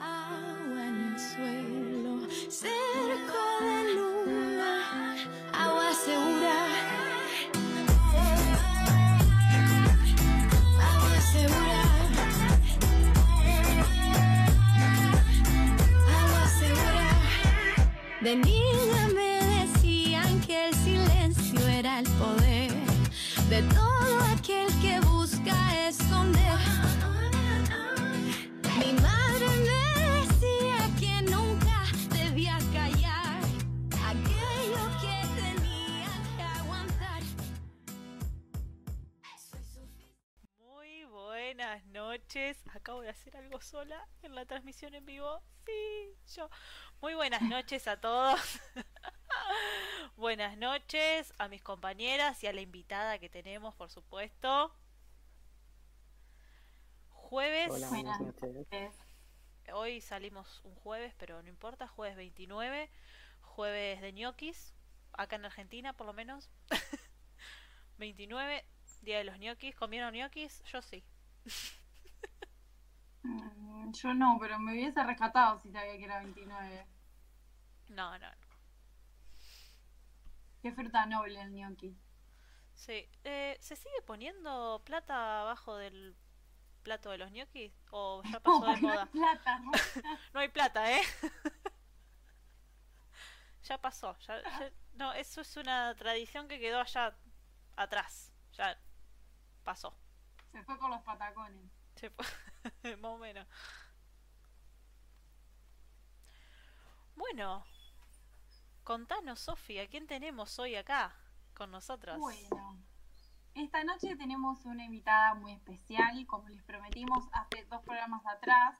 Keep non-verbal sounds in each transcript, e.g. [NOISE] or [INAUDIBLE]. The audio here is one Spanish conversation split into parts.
agua en el suelo, cerco de luna, agua segura. Agua segura. Agua segura. De niña me decían que el silencio era el poder de todo aquel que busca esconder. Acabo de hacer algo sola en la transmisión en vivo. Sí, yo. Muy buenas noches a todos. [LAUGHS] buenas noches a mis compañeras y a la invitada que tenemos, por supuesto. Jueves. Hola, buenas noches. Hoy salimos un jueves, pero no importa. Jueves 29. Jueves de ñoquis. Acá en Argentina, por lo menos. [LAUGHS] 29. Día de los ñoquis. ¿Comieron ñoquis? Yo sí. [LAUGHS] Mm, Yo no, pero me hubiese rescatado si sabía que era 29. No, no. no. Qué fruta noble el gnocchi. Sí. Eh, ¿Se sigue poniendo plata abajo del plato de los ñoquis? ¿O ya [LAUGHS] pasó de no moda? hay plata, ¿no? [LAUGHS] No hay plata, ¿eh? [LAUGHS] ya pasó. ya- ya- No, eso es una tradición que quedó allá atrás. Ya pasó. Se fue con los patacones. [LAUGHS] Más o menos. Bueno, contanos, Sofía, ¿quién tenemos hoy acá con nosotros? Bueno, esta noche tenemos una invitada muy especial. Como les prometimos hace dos programas atrás,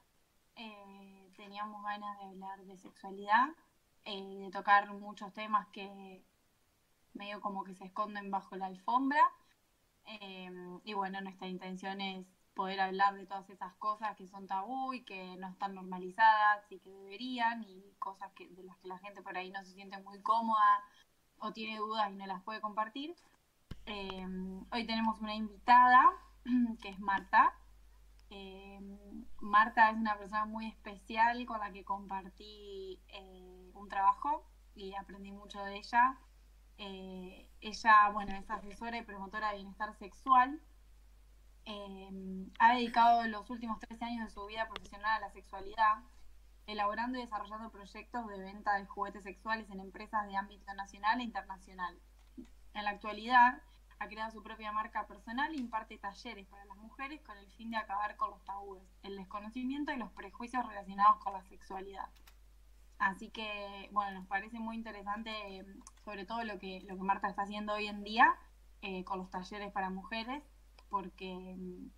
eh, teníamos ganas de hablar de sexualidad, eh, de tocar muchos temas que medio como que se esconden bajo la alfombra. Eh, y bueno, nuestra intención es poder hablar de todas esas cosas que son tabú y que no están normalizadas y que deberían, y cosas que, de las que la gente por ahí no se siente muy cómoda o tiene dudas y no las puede compartir. Eh, hoy tenemos una invitada [CLEARS THROAT] que es Marta. Eh, Marta es una persona muy especial con la que compartí eh, un trabajo y aprendí mucho de ella. Eh, ella, bueno, es asesora y promotora de bienestar sexual. Eh, ha dedicado los últimos 13 años de su vida profesional a la sexualidad, elaborando y desarrollando proyectos de venta de juguetes sexuales en empresas de ámbito nacional e internacional. En la actualidad, ha creado su propia marca personal e imparte talleres para las mujeres con el fin de acabar con los tabúes, el desconocimiento y los prejuicios relacionados con la sexualidad. Así que, bueno, nos parece muy interesante eh, sobre todo lo que, lo que Marta está haciendo hoy en día eh, con los talleres para mujeres, porque mm,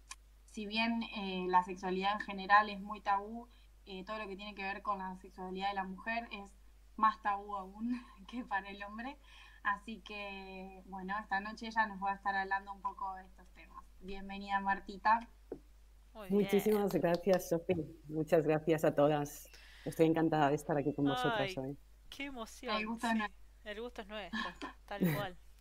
si bien eh, la sexualidad en general es muy tabú, eh, todo lo que tiene que ver con la sexualidad de la mujer es más tabú aún [LAUGHS] que para el hombre. Así que, bueno, esta noche ella nos va a estar hablando un poco de estos temas. Bienvenida, Martita. Muy bien. Muchísimas gracias, Sofía. Muchas gracias a todas. Estoy encantada de estar aquí con vosotras Ay. hoy. Qué emoción. El gusto es sí. nuestro. El gusto es nuestro, tal cual. [LAUGHS]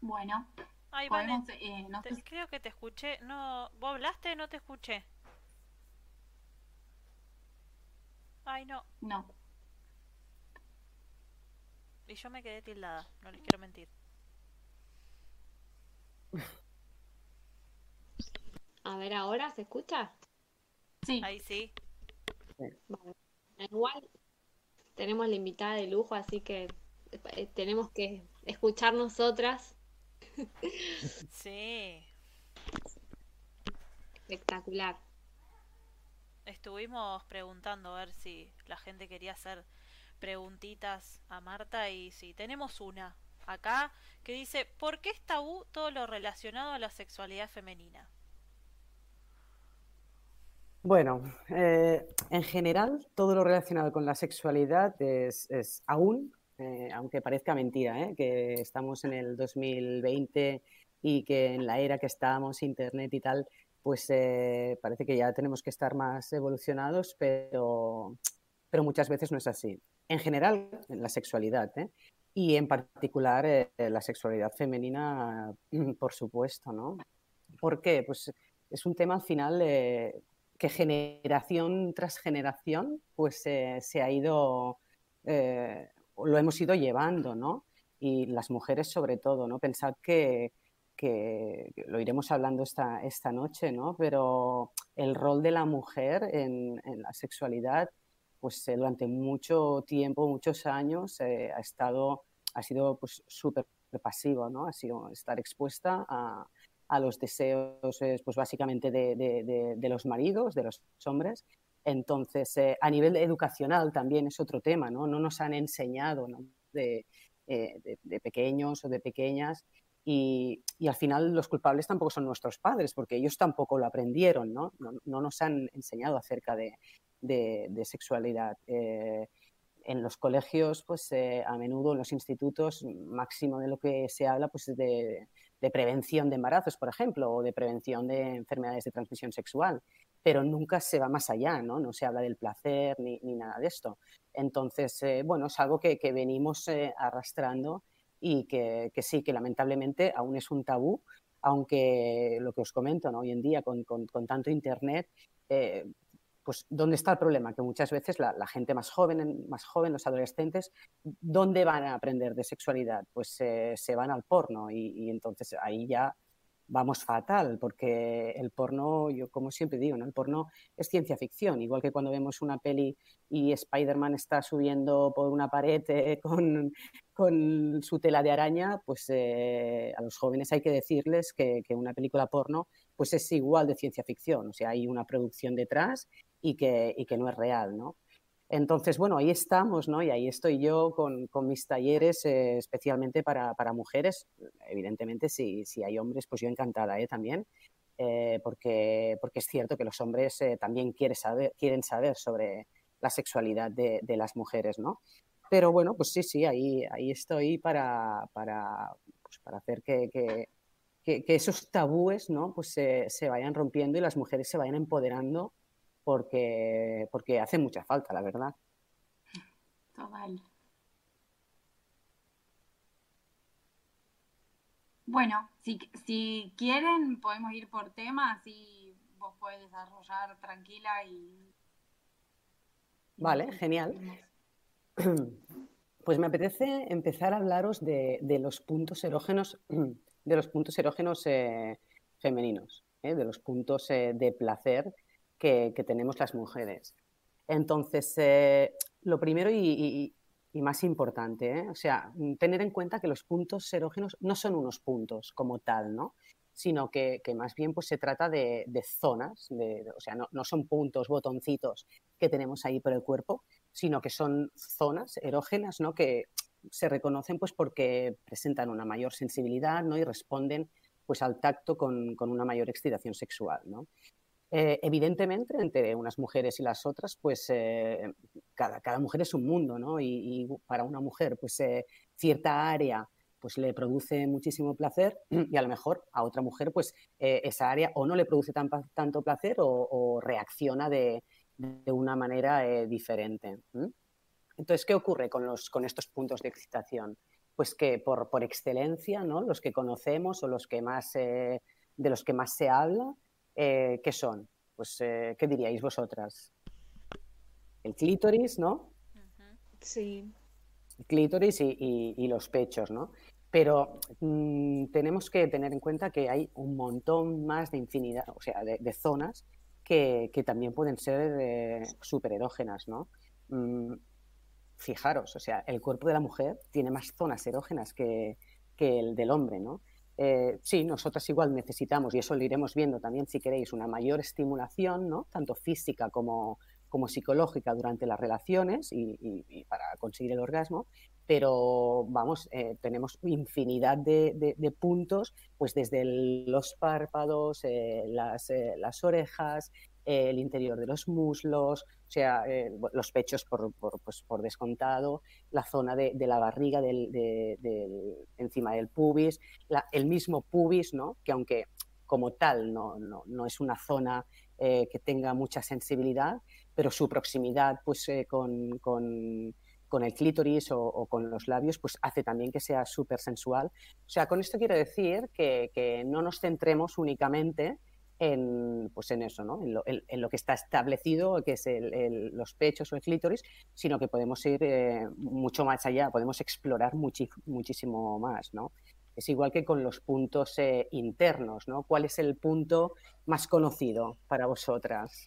Bueno, Ay, podemos, eh, no te- sé creo que te escuché. No, ¿vos hablaste? No te escuché. Ay, no. no. Y yo me quedé tildada, no les quiero mentir. A ver, ahora se escucha. Sí, Ahí sí. Vale. Igual tenemos la invitada de lujo, así que eh, tenemos que escuchar nosotras. Sí. Espectacular. Estuvimos preguntando a ver si la gente quería hacer preguntitas a Marta y sí, tenemos una acá que dice, ¿por qué es tabú todo lo relacionado a la sexualidad femenina? Bueno, eh, en general, todo lo relacionado con la sexualidad es, es aún, eh, aunque parezca mentira, ¿eh? que estamos en el 2020 y que en la era que estamos, Internet y tal, pues eh, parece que ya tenemos que estar más evolucionados, pero, pero muchas veces no es así. En general, en la sexualidad, y en particular la sexualidad femenina, mm, por supuesto, ¿no? ¿Por qué? Pues es un tema al final que generación tras generación pues se ha ido, lo hemos ido llevando, ¿no? Y las mujeres sobre todo, ¿no? Pensad que, que lo iremos hablando esta, esta noche, ¿no? Pero el rol de la mujer en, la sexualidad, pues eh, durante mucho tiempo, muchos años, eh, ha estado, ha sido pues súper pasivo, ¿no? Ha sido estar expuesta a, a los deseos, pues básicamente de, de, de, los maridos, de los hombres. Entonces, eh, a nivel educacional también es otro tema, ¿no? No nos han enseñado ¿no? de, pequeños o de pequeñas y, al final los culpables tampoco son nuestros padres, porque ellos tampoco lo aprendieron, ¿no? No, nos han enseñado acerca de, sexualidad. Eh, en los colegios, pues eh, a menudo en los institutos, máximo de lo que se habla, pues de, de, prevención de embarazos, por ejemplo, o de prevención de enfermedades de transmisión sexual, pero nunca se va más allá, ¿no? No se habla del placer ni, ni nada de esto. Entonces, eh, bueno, es algo que, que venimos arrastrando y que, sí, que lamentablemente aún es un tabú, aunque lo que os comento ¿no? hoy en día con, con, tanto Internet, eh, pues ¿dónde está el problema? Que muchas veces la, gente más joven, más joven, los adolescentes, ¿dónde van a aprender de sexualidad? Pues eh, se van al porno y entonces ahí ya vamos fatal, porque el porno, yo como siempre digo, ¿no? el porno es ciencia ficción, igual que cuando vemos una peli y Spider-Man está subiendo por una pared eh, [LAUGHS] con, con, su tela de araña, pues eh, a los jóvenes hay que decirles que, que, una película porno pues es igual de ciencia ficción, o sea, hay una producción detrás y que, y que no es real, ¿no? Entonces, bueno, ahí estamos, ¿no? Y ahí estoy yo con, con mis talleres, eh, especialmente para, para, mujeres. Evidentemente, si, si, hay hombres, pues yo encantada ¿eh? también, eh, porque, porque es cierto que los hombres eh, también quieren saber, quieren saber sobre la sexualidad de, de, las mujeres, ¿no? Pero bueno, pues sí, sí, ahí, ahí estoy para, para, pues para hacer que, que, que, esos tabúes, ¿no? Pues se, se vayan rompiendo y las mujeres se vayan empoderando porque, porque hace mucha falta, la verdad. Total. Bueno, si, si quieren podemos ir por temas y vos puedes desarrollar tranquila y... Vale, genial. [CLEARS THROAT] Pues me apetece empezar a hablaros de, de los puntos erógenos, [CLEARS THROAT] de los puntos erógenos eh, femeninos, ¿eh? de los puntos eh, de placer que, tenemos las mujeres. Entonces, eh, lo primero y, más importante, ¿eh? o sea, tener en cuenta que los puntos erógenos no son unos puntos como tal, ¿no? sino que, más bien pues, se trata de, zonas, o sea, no, son puntos, botoncitos que tenemos ahí por el cuerpo, sino que son zonas erógenas ¿no? que se reconocen pues, porque presentan una mayor sensibilidad ¿no? y responden pues, al tacto con, con una mayor excitación sexual. ¿no? Eh, evidentemente, entre unas mujeres y las otras, pues eh, cada, cada, mujer es un mundo, ¿no? Y, para una mujer, pues eh, cierta área pues le produce muchísimo placer y a lo mejor a otra mujer, pues esa área o no le produce tan, tanto placer o, reacciona de, de, una manera diferente. Entonces, ¿qué ocurre con, los, con estos puntos de excitación? Pues que por, por excelencia, ¿no? Los que conocemos o los que más, de los que más se habla, eh, ¿qué son? Pues, eh, ¿qué diríais vosotras? El clítoris, ¿no? Sí. El clítoris y, los pechos, ¿no? Pero mm, tenemos que tener en cuenta que hay un montón más de infinidad, o sea, de, zonas que, también pueden ser eh, súper erógenas, ¿no? Mm, fijaros, o sea, el cuerpo de la mujer tiene más zonas erógenas que, que el del hombre, ¿no? Eh, sí, nosotras igual necesitamos, y eso lo iremos viendo también si queréis, una mayor estimulación, ¿no? tanto física como, como psicológica durante las relaciones y, para conseguir el orgasmo, pero vamos, eh, tenemos infinidad de, puntos, pues desde los párpados, eh, las, las, orejas, el interior de los muslos, o sea, eh, los pechos por, pues, por, descontado, la zona de, la barriga del, encima del pubis, el mismo pubis, ¿no? que aunque como tal no, no, es una zona eh, que tenga mucha sensibilidad, pero su proximidad pues, eh, con, con, con el clítoris o, con los labios, pues hace también que sea súper sensual. O sea, con esto quiero decir que, no nos centremos únicamente en, pues en eso, ¿no? en, lo, que está establecido, que es los pechos o el clítoris, sino que podemos ir eh, mucho más allá, podemos explorar muchísimo más. ¿no? Es igual que con los puntos eh, internos. ¿no? ¿Cuál es el punto más conocido para vosotras?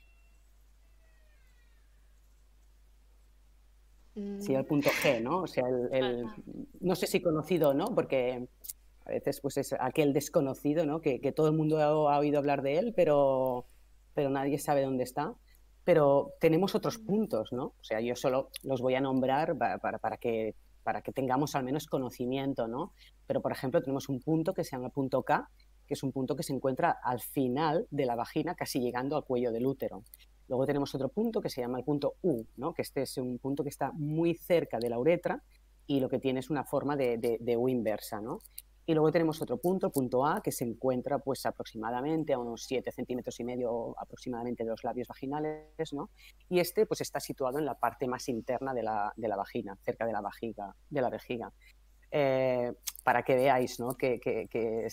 Sí, el mm. punto G, ¿no? O sea, el, no sé si conocido no, porque a veces pues es aquel desconocido, ¿no? Que, todo el mundo ha, oído hablar de él, pero, pero nadie sabe dónde está. Pero tenemos otros puntos, ¿no? O sea, yo solo los voy a nombrar para, para, que, para que tengamos al menos conocimiento, ¿no? Pero, por ejemplo, tenemos un punto que se llama punto K, que es un punto que se encuentra al final de la vagina, casi llegando al cuello del útero. Luego tenemos otro punto que se llama el punto U, ¿no? que este es un punto que está muy cerca de la uretra y lo que tiene es una forma de, U inversa. ¿no? Y luego tenemos otro punto, punto A, que se encuentra pues aproximadamente a unos 7 centímetros y medio aproximadamente de los labios vaginales, ¿no? Y este pues está situado en la parte más interna de la, de la vagina, cerca de la, vajiga, de la vejiga. Eh, para que veáis, ¿no? Que, que, que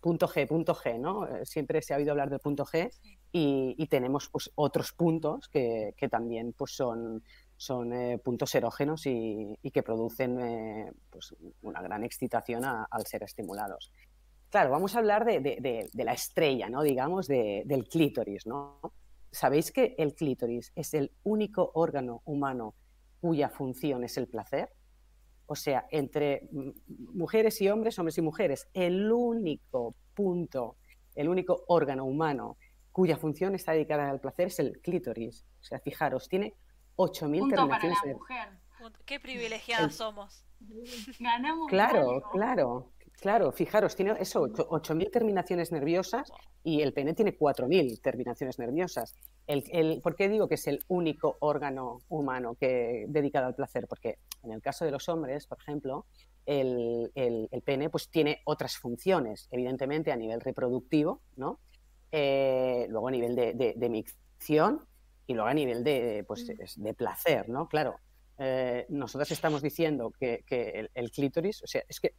punto G, punto G, ¿no? Siempre se ha oído hablar del punto G y, tenemos pues, otros puntos que, también pues, son, son eh, puntos erógenos y, que producen eh, pues, una gran excitación al ser estimulados. Claro, vamos a hablar de, la estrella, ¿no? digamos, del clítoris. ¿no? ¿Sabéis que el clítoris es el único órgano humano cuya función es el placer? O sea, entre mujeres y hombres, hombres y mujeres, el único punto, el único órgano humano cuya función está dedicada al placer es el clítoris. O sea, fijaros, tiene 8.000 terminaciones. Para la mujer. Qué privilegiadas somos. [LAUGHS] Ganamos. Claro, claro. Claro, fijaros, tiene eso, 8.000 terminaciones nerviosas y el pene tiene 4.000 terminaciones nerviosas. El, ¿Por qué digo que es el único órgano humano que dedicado al placer? Porque en el caso de los hombres, por ejemplo, el, el pene pues tiene otras funciones, evidentemente a nivel reproductivo, ¿no? Eh, luego a nivel de, de, micción y luego a nivel de, pues, mm. de placer, ¿no? Claro, eh, nosotros estamos diciendo que, el, clítoris, o sea, es que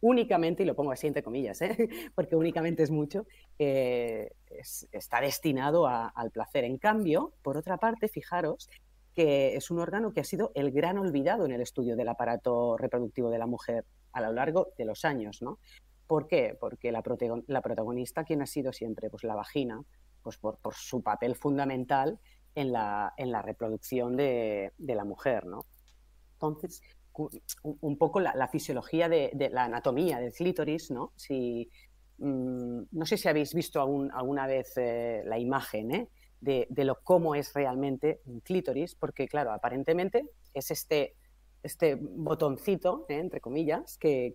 únicamente, y lo pongo así entre comillas, ¿eh? [LAUGHS] porque únicamente es mucho, está destinado al placer. En cambio, por otra parte, fijaros que es un órgano que ha sido el gran olvidado en el estudio del aparato reproductivo de la mujer a lo largo de los años, ¿no? ¿Por qué? Porque la, protagonista, ¿quién ha sido siempre? Pues la vagina, pues por, su papel fundamental en la, en la reproducción de, la mujer, ¿no? Entonces, un, poco la, fisiología de, la anatomía del clítoris, ¿no? Si, mm, no sé si habéis visto alguna vez eh, la imagen ¿eh? de, de, lo cómo es realmente un clítoris, porque claro, aparentemente es este este botoncito, ¿eh? entre comillas, que,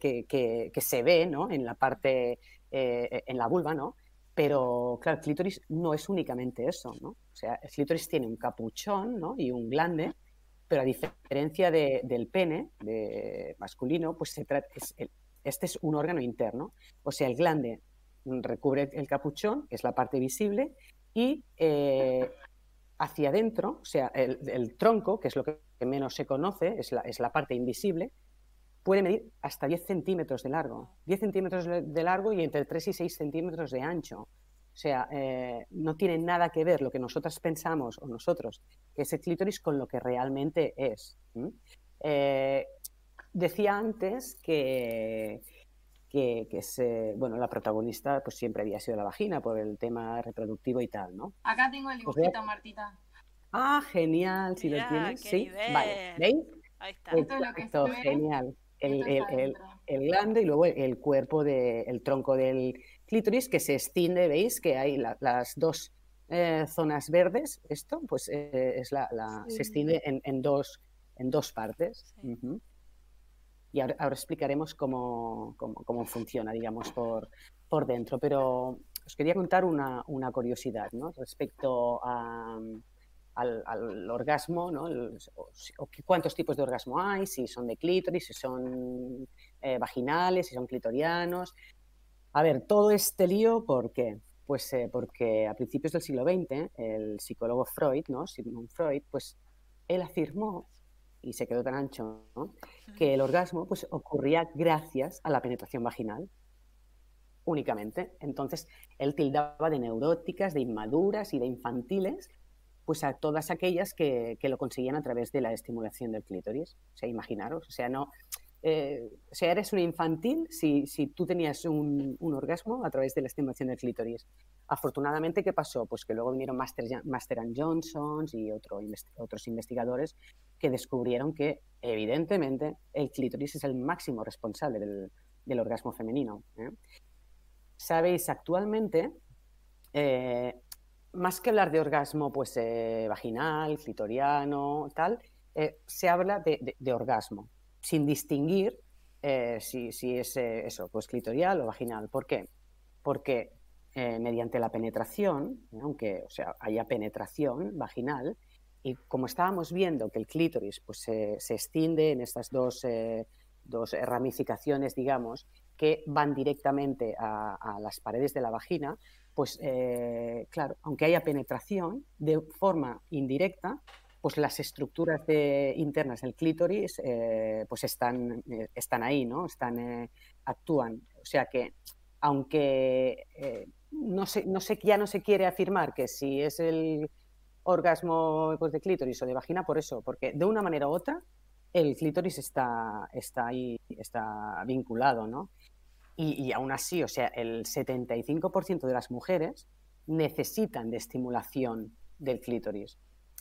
se ve en la parte, eh, en la vulva, ¿no? Pero, claro, el clítoris no es únicamente eso, ¿no? O sea, el clítoris tiene un capuchón ¿no? y un glande, pero a diferencia del pene de masculino, pues se trata, este es un órgano interno. O sea, el glande recubre el capuchón, que es la parte visible, y eh, hacia adentro, o sea, el, tronco, que es lo que menos se conoce, es la, es la parte invisible, puede medir hasta 10 centímetros de largo. 10 centímetros de largo y entre 3 y 6 centímetros de ancho. O sea, eh, no tiene nada que ver lo que nosotras pensamos o nosotros, que es el clítoris, con lo que realmente es. Eh, decía antes que, que, que bueno, la protagonista pues siempre había sido la vagina por el tema reproductivo y tal, ¿no? Acá tengo el pues dibujito, Martita. Ah, genial, si lo tienes, sí. Vale, ¿veis? Ahí está. Exacto, genial. El, el, el, glande y luego el cuerpo del tronco del clítoris que se extiende, ¿veis? Que hay las dos eh, zonas verdes, esto pues eh, es la, la se extiende en, en, dos, en dos partes. Y ahora, explicaremos cómo, cómo, funciona, digamos, por, por dentro. Pero os quería contar una, una curiosidad ¿no? respecto al, al, orgasmo, ¿no? o, cuántos tipos de orgasmo hay, si son de clítoris, si son eh, vaginales, si son clitorianos. A ver, todo este lío, ¿por qué? Pues eh, porque a principios del siglo XX, el psicólogo Freud, ¿no? Sigmund Freud, pues él afirmó y se quedó tan ancho, ¿no? que el orgasmo pues, ocurría gracias a la penetración vaginal únicamente. Entonces, él tildaba de neuróticas, de inmaduras y de infantiles, pues a todas aquellas que, que lo conseguían a través de la estimulación del clítoris. O sea, imaginaros, o sea, no, eh, o sea, eres un infantil si, si tú tenías un, un, orgasmo a través de la estimulación del clítoris. Afortunadamente, ¿qué pasó? Pues que luego vinieron Master, Master and Johnsons y otro, otros investigadores que descubrieron que, evidentemente, el clítoris es el máximo responsable del, del orgasmo femenino. ¿eh? Sabéis, actualmente, eh, más que hablar de orgasmo pues, eh, vaginal, clitoriano, tal, eh, se habla de, orgasmo sin distinguir eh, si, es eso, pues clitorial o vaginal. ¿Por qué? Porque mediante la penetración, aunque o sea, haya penetración vaginal, y como estábamos viendo que el clítoris pues, se, extiende en estas dos, dos, ramificaciones, digamos, que van directamente a las paredes de la vagina, pues claro, aunque haya penetración, de forma indirecta, pues las estructuras internas del clítoris eh, pues están, eh, están ahí, ¿no? Están, eh, actúan. O sea que, aunque eh, no, se, no se, ya no se quiere afirmar que si es el orgasmo pues, de clítoris o de vagina, por eso, porque de una manera u otra el clítoris está, está ahí, está vinculado, ¿no? Y, y aún así, o sea, el 75% de las mujeres necesitan de estimulación del clítoris.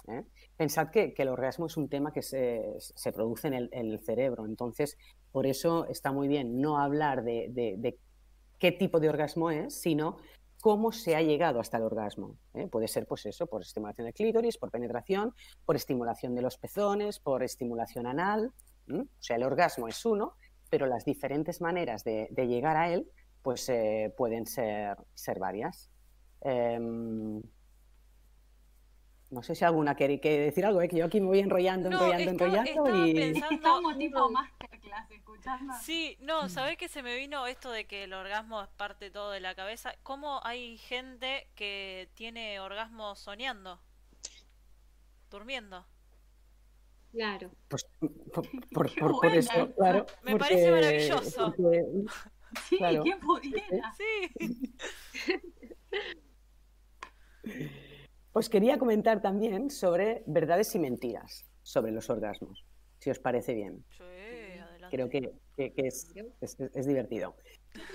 ¿eh? Pensad que, el orgasmo es un tema que se, se produce en el, cerebro, entonces por eso está muy bien no hablar de, qué tipo de orgasmo es, sino cómo se ha llegado hasta el orgasmo. ¿eh? Puede ser pues eso, por estimulación de clítoris, por penetración, por estimulación de los pezones, por estimulación anal. O sea, el orgasmo es uno, pero las diferentes maneras de, llegar a él pues eh, pueden ser, ser varias. Um, no sé si alguna quiere, quiere decir algo, ¿eh? que yo aquí me voy enrollando, no, enrollando, estaba, enrollando estaba y... Pensando... Estamos tipo masterclass escuchando. Sí, no, ¿sabés que se me vino esto de que el orgasmo es parte todo de la cabeza? ¿Cómo hay gente que tiene orgasmo soñando? Durmiendo. Claro. Pues [LAUGHS] por, por, por, por eso, claro. Me porque, parece maravilloso. Porque, [LAUGHS] sí, claro. ¿quién pudiera? [LAUGHS] Sí. Os quería comentar también sobre verdades y mentiras sobre los orgasmos, si os parece bien. Sí, adelante. Creo que, que, que es, es, es, divertido.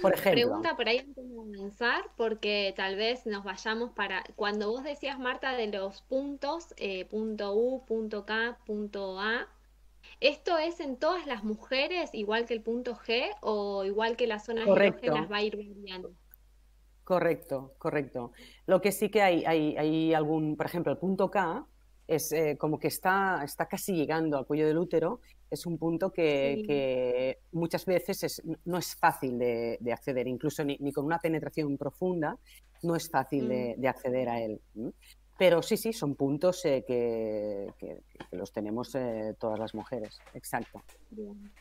Por ejemplo. Pregunta por ahí antes de comenzar, porque tal vez nos vayamos para. Cuando vos decías, Marta, de los puntos, eh, punto U, punto K, punto A, ¿esto es en todas las mujeres, igual que el punto G, o igual que las zonas Correcto. erógenas va a ir variando? Correcto, correcto. Lo que sí que hay, hay, hay algún, por ejemplo, el punto K es eh, como que está, está casi llegando al cuello del útero, es un punto que, sí. que muchas veces es, no es fácil de, de acceder, incluso ni, ni, con una penetración profunda no es fácil mm. de, de, acceder a él. Pero sí, sí, son puntos eh, que, que, que, los tenemos eh, todas las mujeres, exacto. Bien.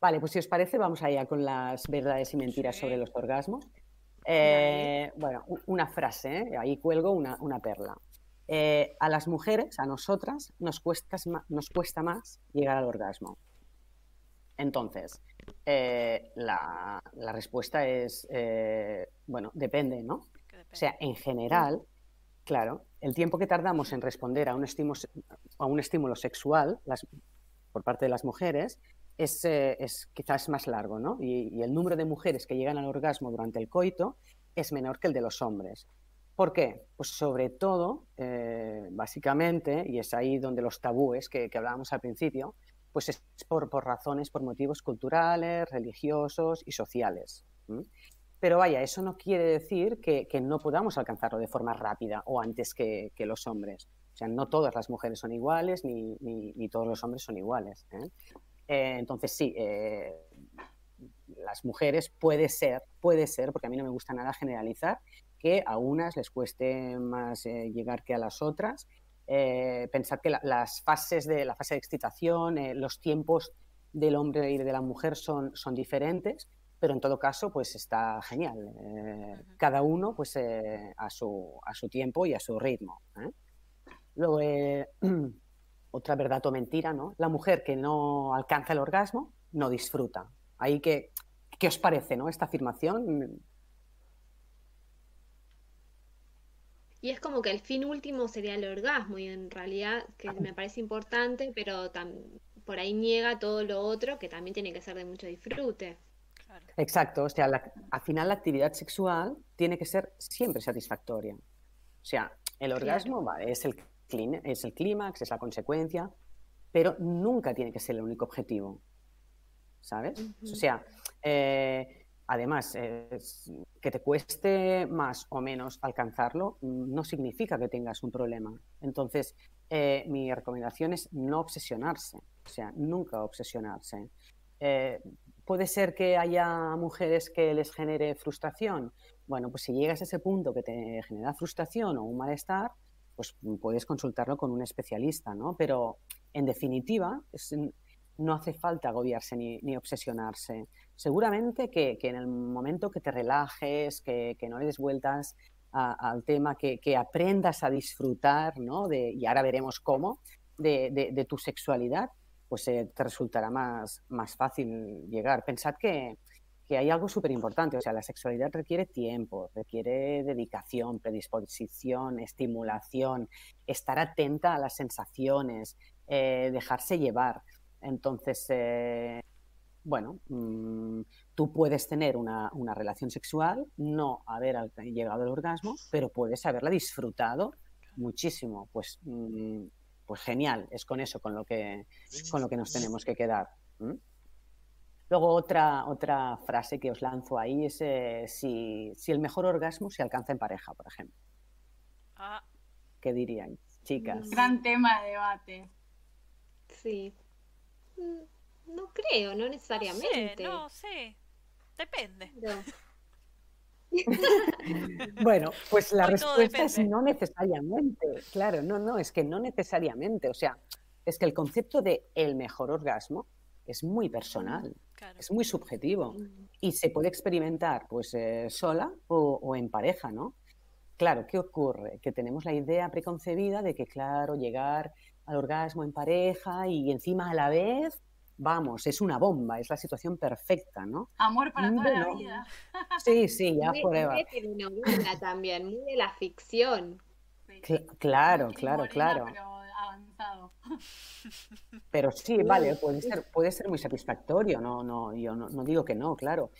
Vale, pues si os parece, vamos allá con las verdades y mentiras sí. sobre los orgasmos. Eh, bueno, una frase, ahí cuelgo una, una perla. Eh, a las mujeres, a nosotras, nos cuesta, nos cuesta más llegar al orgasmo. Entonces, eh, la, la, respuesta es, eh, bueno, depende, ¿no? Depende. O sea, en general, claro, el tiempo que tardamos en responder a un estímulo, a un estímulo sexual las, por parte de las mujeres es, eh, es, quizás más largo, ¿no? Y, y, el número de mujeres que llegan al orgasmo durante el coito es menor que el de los hombres. ¿Por qué? Pues sobre todo, eh, básicamente, y es ahí donde los tabúes que, hablábamos al principio, pues es por, razones, por motivos culturales, religiosos y sociales. Pero vaya, eso no quiere decir que, no podamos alcanzarlo de forma rápida o antes que, los hombres. O sea, no todas las mujeres son iguales ni, todos los hombres son iguales. ¿eh? Eh, entonces, sí, las mujeres puede ser, puede ser, porque a mí no me gusta nada generalizar, que a unas les cueste más eh, llegar que a las otras. pensar que la, las fases de la fase de excitación, los tiempos del hombre y de la mujer son, son diferentes, pero en todo caso, pues está genial. cada uno, pues a, su, a su tiempo y a su ritmo. Luego, [CLEARS THROAT] otra verdad o mentira, ¿no? La mujer que no alcanza el orgasmo no disfruta. Ahí que, ¿Qué os parece, no? Esta afirmación. Y es como que el fin último sería el orgasmo y en realidad que me parece importante, pero por ahí niega todo lo otro que también tiene que ser de mucho disfrute. Exacto, o sea, al final la actividad sexual tiene que ser siempre satisfactoria. O sea, el orgasmo es, el, es el clímax, es la consecuencia, pero nunca tiene que ser el único objetivo. ¿Sabes? O sea, eh, además, que te cueste más o menos alcanzarlo no significa que tengas un problema. Entonces, eh, mi recomendación es no obsesionarse, o sea, nunca obsesionarse. Eh, puede ser que haya mujeres que les genere frustración. Bueno, pues si llegas a ese punto que te genera frustración o un malestar, pues puedes consultarlo con un especialista, ¿no? Pero en definitiva, no hace falta agobiarse ni, obsesionarse. Seguramente que, en el momento que te relajes, que, no le des vueltas al tema, que, aprendas a disfrutar, ¿no? Y ahora veremos cómo, de, tu sexualidad, pues eh, te resultará más, más fácil llegar. Pensad que, que hay algo súper importante, o sea, la sexualidad requiere tiempo, requiere dedicación, predisposición, estimulación, estar atenta a las sensaciones, eh, dejarse llevar. Entonces, eh, bueno, mm, tú puedes tener una, relación sexual, no haber llegado al orgasmo, pero puedes haberla disfrutado muchísimo. Pues mm, pues genial, es con eso con lo que, con lo que nos tenemos que quedar. Luego otra, otra frase que os lanzo ahí es eh, si, el mejor orgasmo se alcanza en pareja, por ejemplo. Ah. ¿Qué dirían, chicas? Gran tema de debate. Sí. Mm, no creo, no necesariamente. No sé, Depende. [LAUGHS] [LAUGHS] bueno, pues la respuesta es no necesariamente. Claro, no, no, es que no necesariamente. O sea, es que el concepto de el mejor orgasmo es muy personal, es muy subjetivo y se puede experimentar pues eh, sola o, en pareja, ¿no? Claro, ¿qué ocurre? Que tenemos la idea preconcebida de que, claro, llegar al orgasmo en pareja y encima a la vez vamos, es una bomba, es la situación perfecta, ¿no? Amor para toda la vida. [LAUGHS] Sí, sí, ya prueba. Muy también, muy de la ficción. claro, claro, claro. Pero avanzado. [LAUGHS] Pero sí, vale, puede ser, puede ser muy satisfactorio, no, no, yo no, digo que no, claro.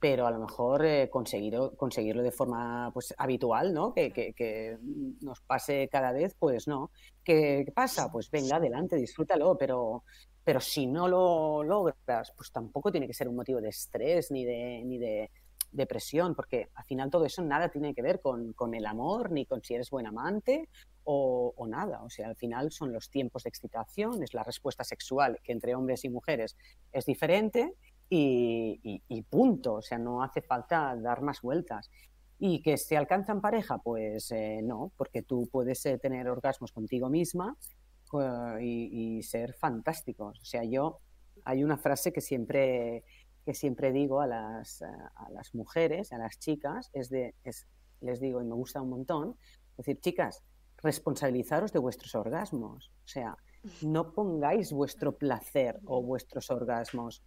Pero a lo mejor eh, conseguirlo, conseguirlo de forma pues, habitual, ¿no? Que, que, que, nos pase cada vez, pues no. ¿Qué pasa? Pues venga, adelante, disfrútalo, pero pero si no lo logras, pues tampoco tiene que ser un motivo de estrés ni de, ni de depresión, porque al final todo eso nada tiene que ver con, el amor, ni con si eres buen amante o, nada. O sea, al final son los tiempos de excitación, es la respuesta sexual que entre hombres y mujeres es diferente y, punto. O sea, no hace falta dar más vueltas. Y que se alcanza en pareja, pues eh, no, porque tú puedes eh, tener orgasmos contigo misma y, ser fantásticos. O sea, yo hay una frase que siempre, que siempre digo a las, a las mujeres, a las chicas, es de, es, les digo, y me gusta un montón, decir, chicas, responsabilizaros de vuestros orgasmos. O sea, no pongáis vuestro placer o vuestros orgasmos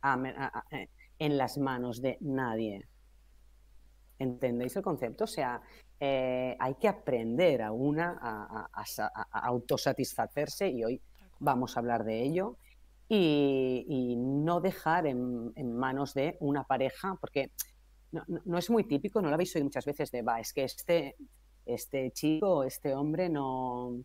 eh, en las manos de nadie. ¿Entendéis el concepto? O sea, eh, hay que aprender a una a, autosatisfacerse y hoy vamos a hablar de ello y, no dejar en, manos de una pareja, porque no, es muy típico, no lo habéis oído muchas veces de, va, es que este, este chico, este hombre no,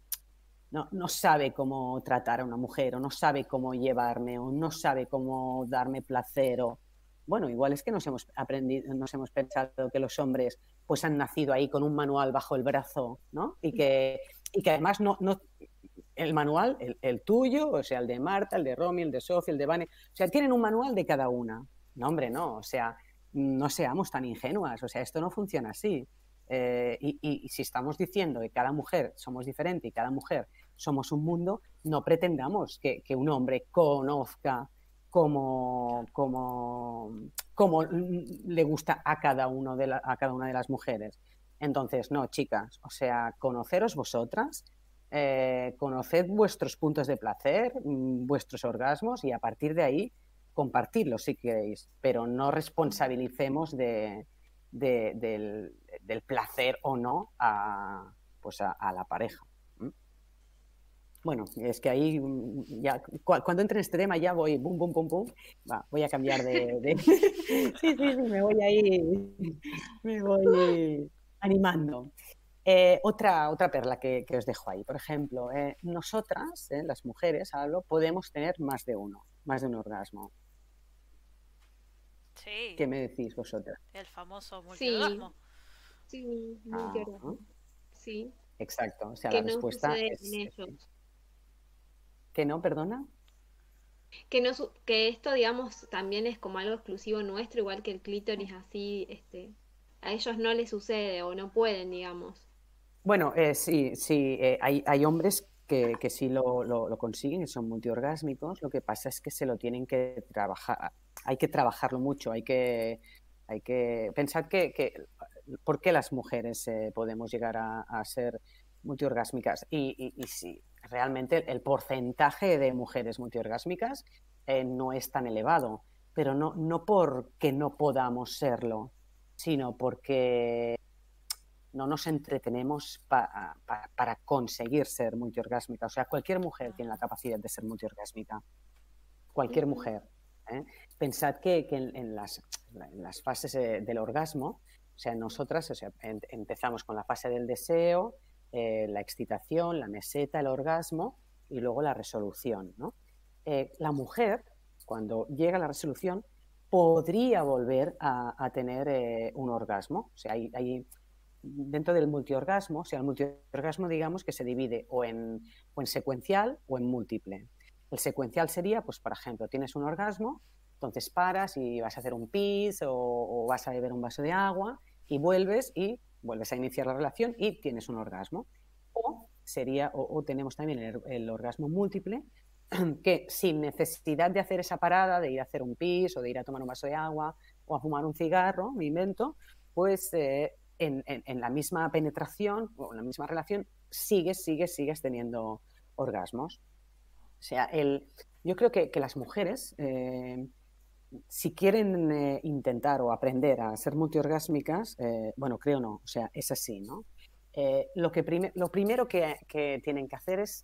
no, sabe cómo tratar a una mujer o no sabe cómo llevarme o no sabe cómo darme placer o bueno, igual es que nos hemos aprendido, nos hemos pensado que los hombres pues han nacido ahí con un manual bajo el brazo, ¿no? Y que, y que además no, no el manual, el, tuyo, o sea, el de Marta, el de Romy, el de Sofía, el de Vane, o sea, tienen un manual de cada una. No, hombre, no, o sea, no seamos tan ingenuas, o sea, esto no funciona así. Eh, y, y, si estamos diciendo que cada mujer somos diferente y cada mujer somos un mundo, no pretendamos que, un hombre conozca como, como, como le gusta a cada, uno de a cada una de las mujeres. Entonces, no, chicas, o sea, conoceros vosotras eh, conoced vuestros puntos de placer, mm, vuestros orgasmos y a partir de ahí compartirlos si queréis, pero no responsabilicemos de, del, placer o no a, pues a, la pareja. Bueno, es que ahí mm, ya cuando entre en este tema ya voy bum bum bum bum, voy a cambiar de, [LAUGHS] sí, sí, sí, me voy ahí me voy animando. Eh, otra, otra perla que, os dejo ahí, por ejemplo, eh, nosotras, eh, las mujeres, hablo, podemos tener más de uno, más de un orgasmo. Sí. ¿Qué me decís vosotras? El famoso multiorgasmo. Sí, sí multiorgasmo. Sí. Exacto, o sea, la respuesta es, ¿Que no, perdona? Que, no, que esto, digamos, también es como algo exclusivo nuestro, igual que el clítoris así, este, a ellos no les sucede o no pueden, digamos. Bueno, eh, sí, sí, eh, hay, hay, hombres que, que sí lo, lo, consiguen y son multiorgásmicos. Lo que pasa es que se lo tienen que trabajar, hay que trabajarlo mucho, hay que, hay que pensar que, que ¿por qué las mujeres eh, podemos llegar a, ser multiorgásmicas? Y, y, y, sí, realmente el porcentaje de mujeres multiorgásmicas no es tan elevado, pero no, no porque no podamos serlo, sino porque no nos entretenemos para conseguir ser multiorgásmica. O sea, cualquier mujer tiene la capacidad de ser multiorgásmica. Cualquier mujer. ¿eh? Pensad que, en, las, fases del orgasmo, o sea, nosotras empezamos con la fase del deseo, eh, la excitación, la meseta, el orgasmo y luego la resolución. Eh, la mujer, cuando llega a la resolución, podría volver a, tener un orgasmo. O sea, hay, dentro del multiorgasmo, o sea, el multiorgasmo digamos que se divide o en, o en secuencial o en múltiple. El secuencial sería, pues por ejemplo, tienes un orgasmo, entonces paras y vas a hacer un pis o, vas a beber un vaso de agua y vuelves y vuelves a iniciar la relación y tienes un orgasmo. O sería, o, tenemos también el, orgasmo múltiple, [CLEARS THROAT] que sin necesidad de hacer esa parada, de ir a hacer un pis o de ir a tomar un vaso de agua o a fumar un cigarro, me invento, pues eh, en, la misma penetración o en la misma relación, sigues, sigues, sigues teniendo orgasmos. O sea, el, yo creo que, las mujeres, eh, si quieren eh, intentar o aprender a ser multiorgásmicas, eh, bueno, creo no, o sea, es así, ¿no? lo, que lo primero que, que, tienen que hacer es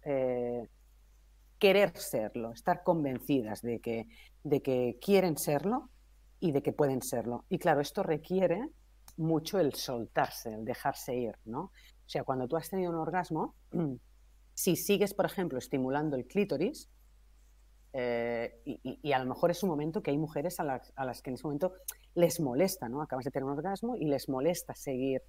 querer serlo, estar convencidas de que, de que quieren serlo y de que pueden serlo. Y claro, esto requiere mucho el soltarse, el dejarse ir, ¿no? O sea, cuando tú has tenido un orgasmo, [CLEARS THROAT] si sigues, por ejemplo, estimulando el clítoris, eh, y, a lo mejor es un momento que hay mujeres a las, que en ese momento les molesta, ¿no? Acabas de tener un orgasmo y les molesta seguir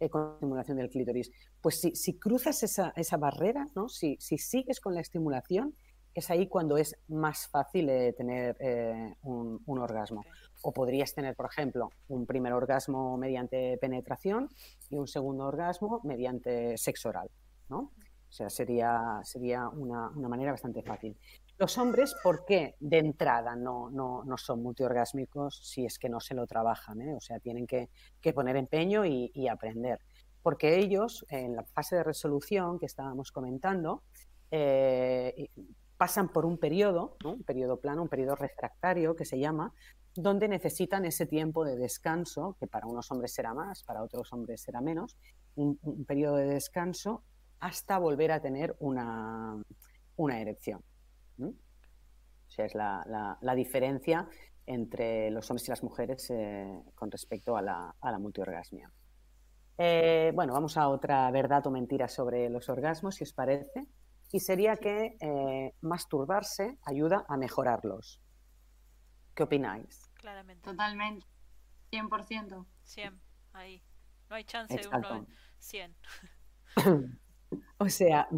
eh, con la estimulación del clítoris. Pues si, cruzas esa, barrera, ¿no? Si, sigues con la estimulación, es ahí cuando es más fácil eh, tener un, un, orgasmo. O podrías tener, por ejemplo, un primer orgasmo mediante penetración y un segundo orgasmo mediante sexo oral, ¿no? O sea, sería, sería una, manera bastante fácil. Los hombres, ¿por qué de entrada no, no, no son multiorgásmicos si es que no se lo trabajan? ¿eh? O sea, tienen que, poner empeño y, aprender. Porque ellos, en la fase de resolución que estábamos comentando, eh, pasan por un periodo, un periodo plano, un periodo refractario que se llama, donde necesitan ese tiempo de descanso, que para unos hombres será más, para otros hombres será menos, un, periodo de descanso hasta volver a tener una, una erección. O sea, es la, la, diferencia entre los hombres y las mujeres eh, con respecto a la, a la multiorgasmia. Eh, bueno, vamos a otra verdad o mentira sobre los orgasmos, si os parece y sería que eh, masturbarse ayuda a mejorarlos. ¿Qué opináis? Claramente. Totalmente. 100%. 100, ahí. No hay chance de uno 100. [CLEARS THROAT] o sea,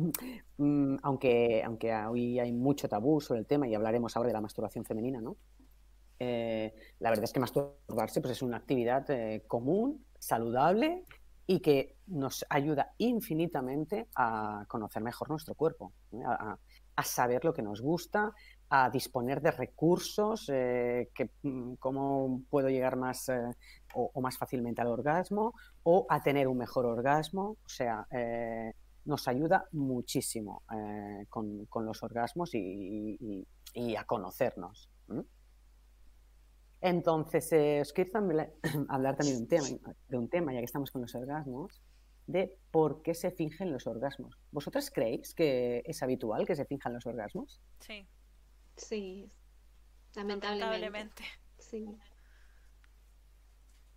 mm, aunque, aunque hoy hay mucho tabú sobre el tema y hablaremos ahora de la masturbación femenina, ¿no? Eh, la verdad es que masturbarse pues, es una actividad eh, común, saludable y que nos ayuda infinitamente a conocer mejor nuestro cuerpo, a, saber lo que nos gusta, a disponer de recursos, eh, que, mm, cómo puedo llegar más eh, o, más fácilmente al orgasmo o a tener un mejor orgasmo. O sea, eh, nos ayuda muchísimo eh, con, los orgasmos y, a conocernos. Entonces, eh, os quiero [CLEARS THROAT] hablar también de un, tema, de un tema, ya que estamos con los orgasmos, de por qué se fingen los orgasmos. ¿Vosotras creéis que es habitual que se finjan los orgasmos? Sí. Sí, lamentablemente. Sí.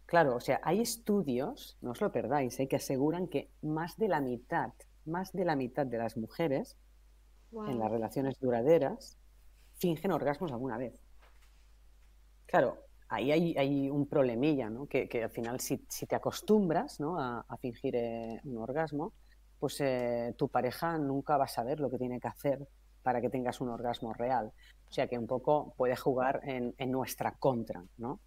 Claro, o sea, hay estudios, no os lo perdáis, ¿eh? que aseguran que más de la mitad, más de la mitad de las mujeres en las relaciones duraderas fingen orgasmos alguna vez. Claro, ahí hay, un problemilla, ¿no? Que, al final si, te acostumbras ¿no? a, fingir eh, un orgasmo, pues eh, tu pareja nunca va a saber lo que tiene que hacer para que tengas un orgasmo real. O sea que un poco puede jugar en, nuestra contra, ¿no?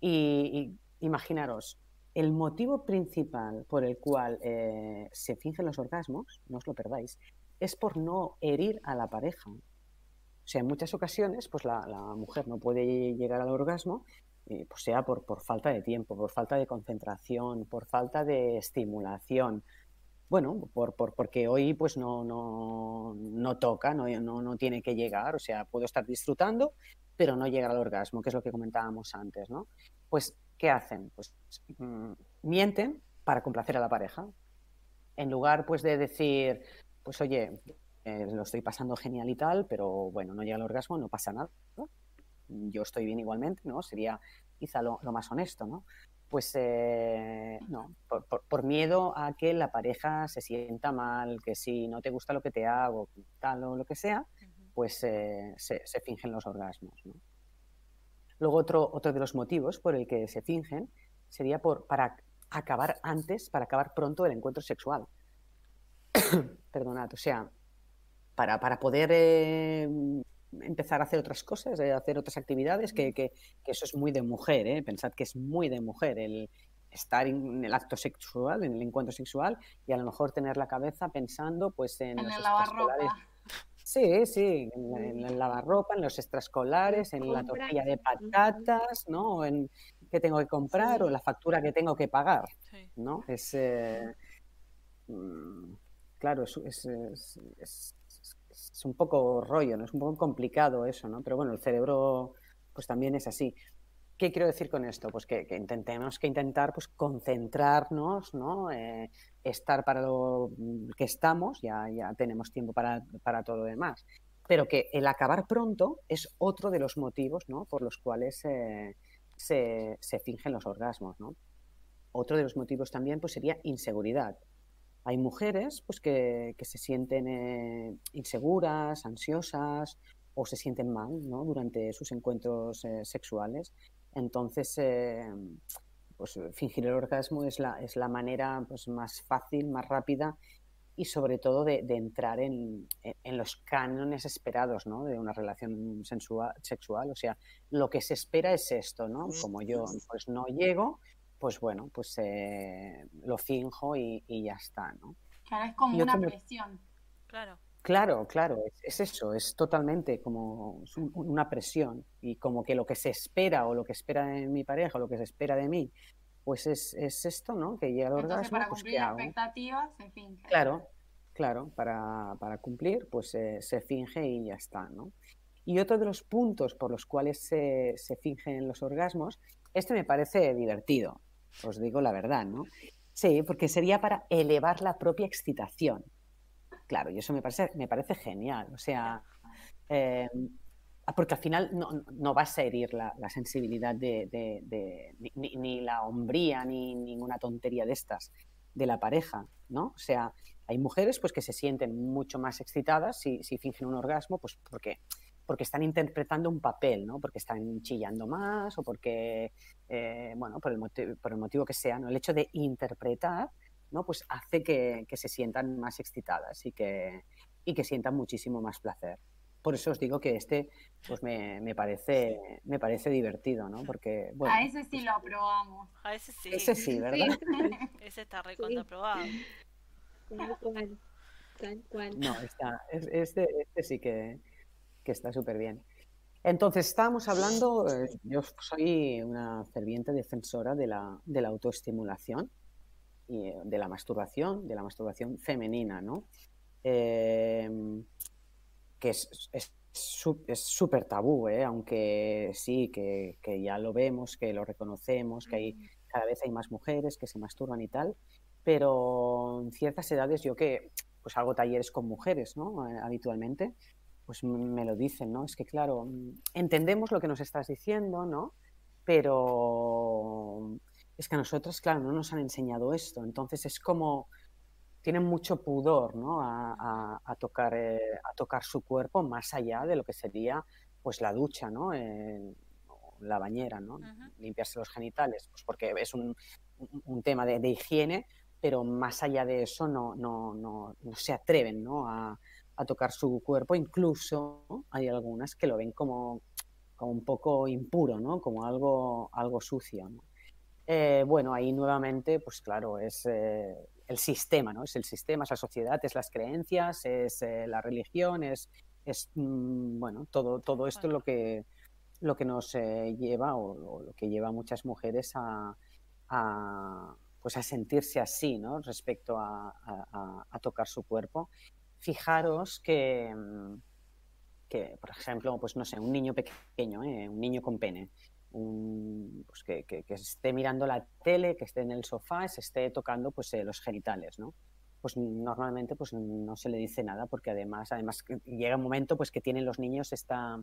Y, imaginaros, el motivo principal por el cual eh, se fingen los orgasmos, no os lo perdáis, es por no herir a la pareja. O sea, en muchas ocasiones, pues la, mujer no puede llegar al orgasmo, eh, pues sea por, falta de tiempo, por falta de concentración, por falta de estimulación. Bueno, por, porque hoy pues no, no, no toca, no, no, no, tiene que llegar, o sea, puedo estar disfrutando, pero no llegar al orgasmo, que es lo que comentábamos antes, ¿no? Pues, ¿qué hacen? Pues mm, mienten para complacer a la pareja. En lugar, pues, de decir, pues, oye, eh, lo estoy pasando genial y tal, pero bueno, no llega al orgasmo, no pasa nada. Yo estoy bien igualmente, ¿no? Sería quizá lo, más honesto, ¿no? Pues eh, no, por, miedo a que la pareja se sienta mal, que si no te gusta lo que te hago, tal o lo que sea, pues eh, se, fingen los orgasmos. ¿no? Luego otro, otro de los motivos por el que se fingen sería por, para acabar antes, para acabar pronto el encuentro sexual. [COUGHS] Perdonad, o sea, para, para poder eh, empezar a hacer otras cosas, eh, hacer otras actividades, que, que, eso es muy de mujer, ¿eh? pensad que es muy de mujer el estar en el acto sexual, en el encuentro sexual, y a lo mejor tener la cabeza pensando pues en, en lavarropa. Sí, sí, en, el lavarropa, en los extraescolares, en la tortilla de patatas, ¿no? En qué tengo que comprar o la factura que tengo que pagar, ¿no? Es, eh, mm, claro, es, es, es un poco rollo, ¿no? Es un poco complicado eso, ¿no? Pero bueno, el cerebro pues también es así. ¿Qué quiero decir con esto? Pues que, intentemos que intentar pues concentrarnos, ¿no? Eh, estar para lo que estamos, ya, ya tenemos tiempo para, todo lo demás. Pero que el acabar pronto es otro de los motivos ¿no? por los cuales eh, se, se, fingen los orgasmos. ¿no? Otro de los motivos también pues, sería inseguridad. Hay mujeres pues, que, se sienten eh, inseguras, ansiosas o se sienten mal ¿no? durante sus encuentros sexuales. Entonces, eh, pues, fingir el orgasmo es la, es la manera pues, más fácil, más rápida y sobre todo de, entrar en, los cánones esperados ¿no? de una relación sexual. O sea, lo que se espera es esto, ¿no? Como yo pues no llego, pues bueno, pues eh, lo finjo y, ya está, ¿no? Claro, es como una presión. Claro. Claro, claro, es, eso, es totalmente como una presión y como que lo que se espera o lo que espera de mi pareja o lo que se espera de mí, pues es, esto, ¿no? Que llega al orgasmo, para pues cumplir expectativas se finge. Claro, claro, para, cumplir pues se finge y ya está, ¿no? Y otro de los puntos por los cuales se, se fingen los orgasmos, este me parece divertido, os digo la verdad, ¿no? Sí, porque sería para elevar la propia excitación. Claro, y eso me parece, me parece genial. O sea, eh, porque al final no, vas a herir la, sensibilidad de, ni, la hombría, ni ninguna tontería de estas de la pareja, ¿no? O sea, hay mujeres pues que se sienten mucho más excitadas si, si fingen un orgasmo, pues porque porque están interpretando un papel, ¿no? Porque están chillando más o porque, eh, bueno, por el, motivo, por el motivo que sea, ¿no? El hecho de interpretar, ¿no? Pues hace que, se sientan más excitadas y que, y que sientan muchísimo más placer. Por eso os digo que este, pues me, me parece, me parece divertido, ¿no? Porque, bueno. A ese sí pues lo aprobamos. A ese sí. Ese sí, [LAUGHS] ¿verdad? ese está [LAUGHS] recontra aprobado. Tal cual. Tal cual. No, está, este, este sí que, que está súper bien. Entonces, estábamos hablando, eh, yo soy una ferviente defensora de la, de la autoestimulación de la masturbación, de la masturbación femenina, ¿no? Em, que es, es súper tabú, ¿eh? aunque sí, que, que, ya lo vemos, que lo reconocemos, que hay, cada vez hay más mujeres que se masturban y tal, pero en ciertas edades yo que pues hago talleres con mujeres, ¿no? Eh, habitualmente, pues me lo dicen, ¿no? Es que claro, entendemos lo que nos estás diciendo, ¿no? Pero es que a nosotros, claro, no nos han enseñado esto, entonces es como tienen mucho pudor, ¿no? A, a, tocar, eh, a tocar su cuerpo más allá de lo que sería, pues la ducha, ¿no? la bañera, ¿no? Limpiarse los genitales, pues porque es un, un tema de, de, higiene, pero más allá de eso no, no, no, no se atreven ¿no? A, a, tocar su cuerpo. Incluso hay algunas que lo ven como, como un poco impuro, ¿no? como algo, algo sucio. ¿no? Eh, bueno, ahí nuevamente, pues claro, es eh, el sistema, ¿no? Es el sistema, es la sociedad, es las creencias, es eh, la religión, es, es mm, bueno, todo, todo esto es lo que, lo que nos lleva o, o, lo que lleva a muchas mujeres a, a pues a sentirse así, ¿no? Respecto a, a, a tocar su cuerpo. Fijaros que, mm, que, por ejemplo, pues no sé, un niño pequeño, un niño con pene, un, pues que, que, que, esté mirando la tele, que esté en el sofá, se esté tocando pues eh, los genitales, ¿no? Pues normalmente pues no se le dice nada porque además, además llega un momento pues que tienen los niños esta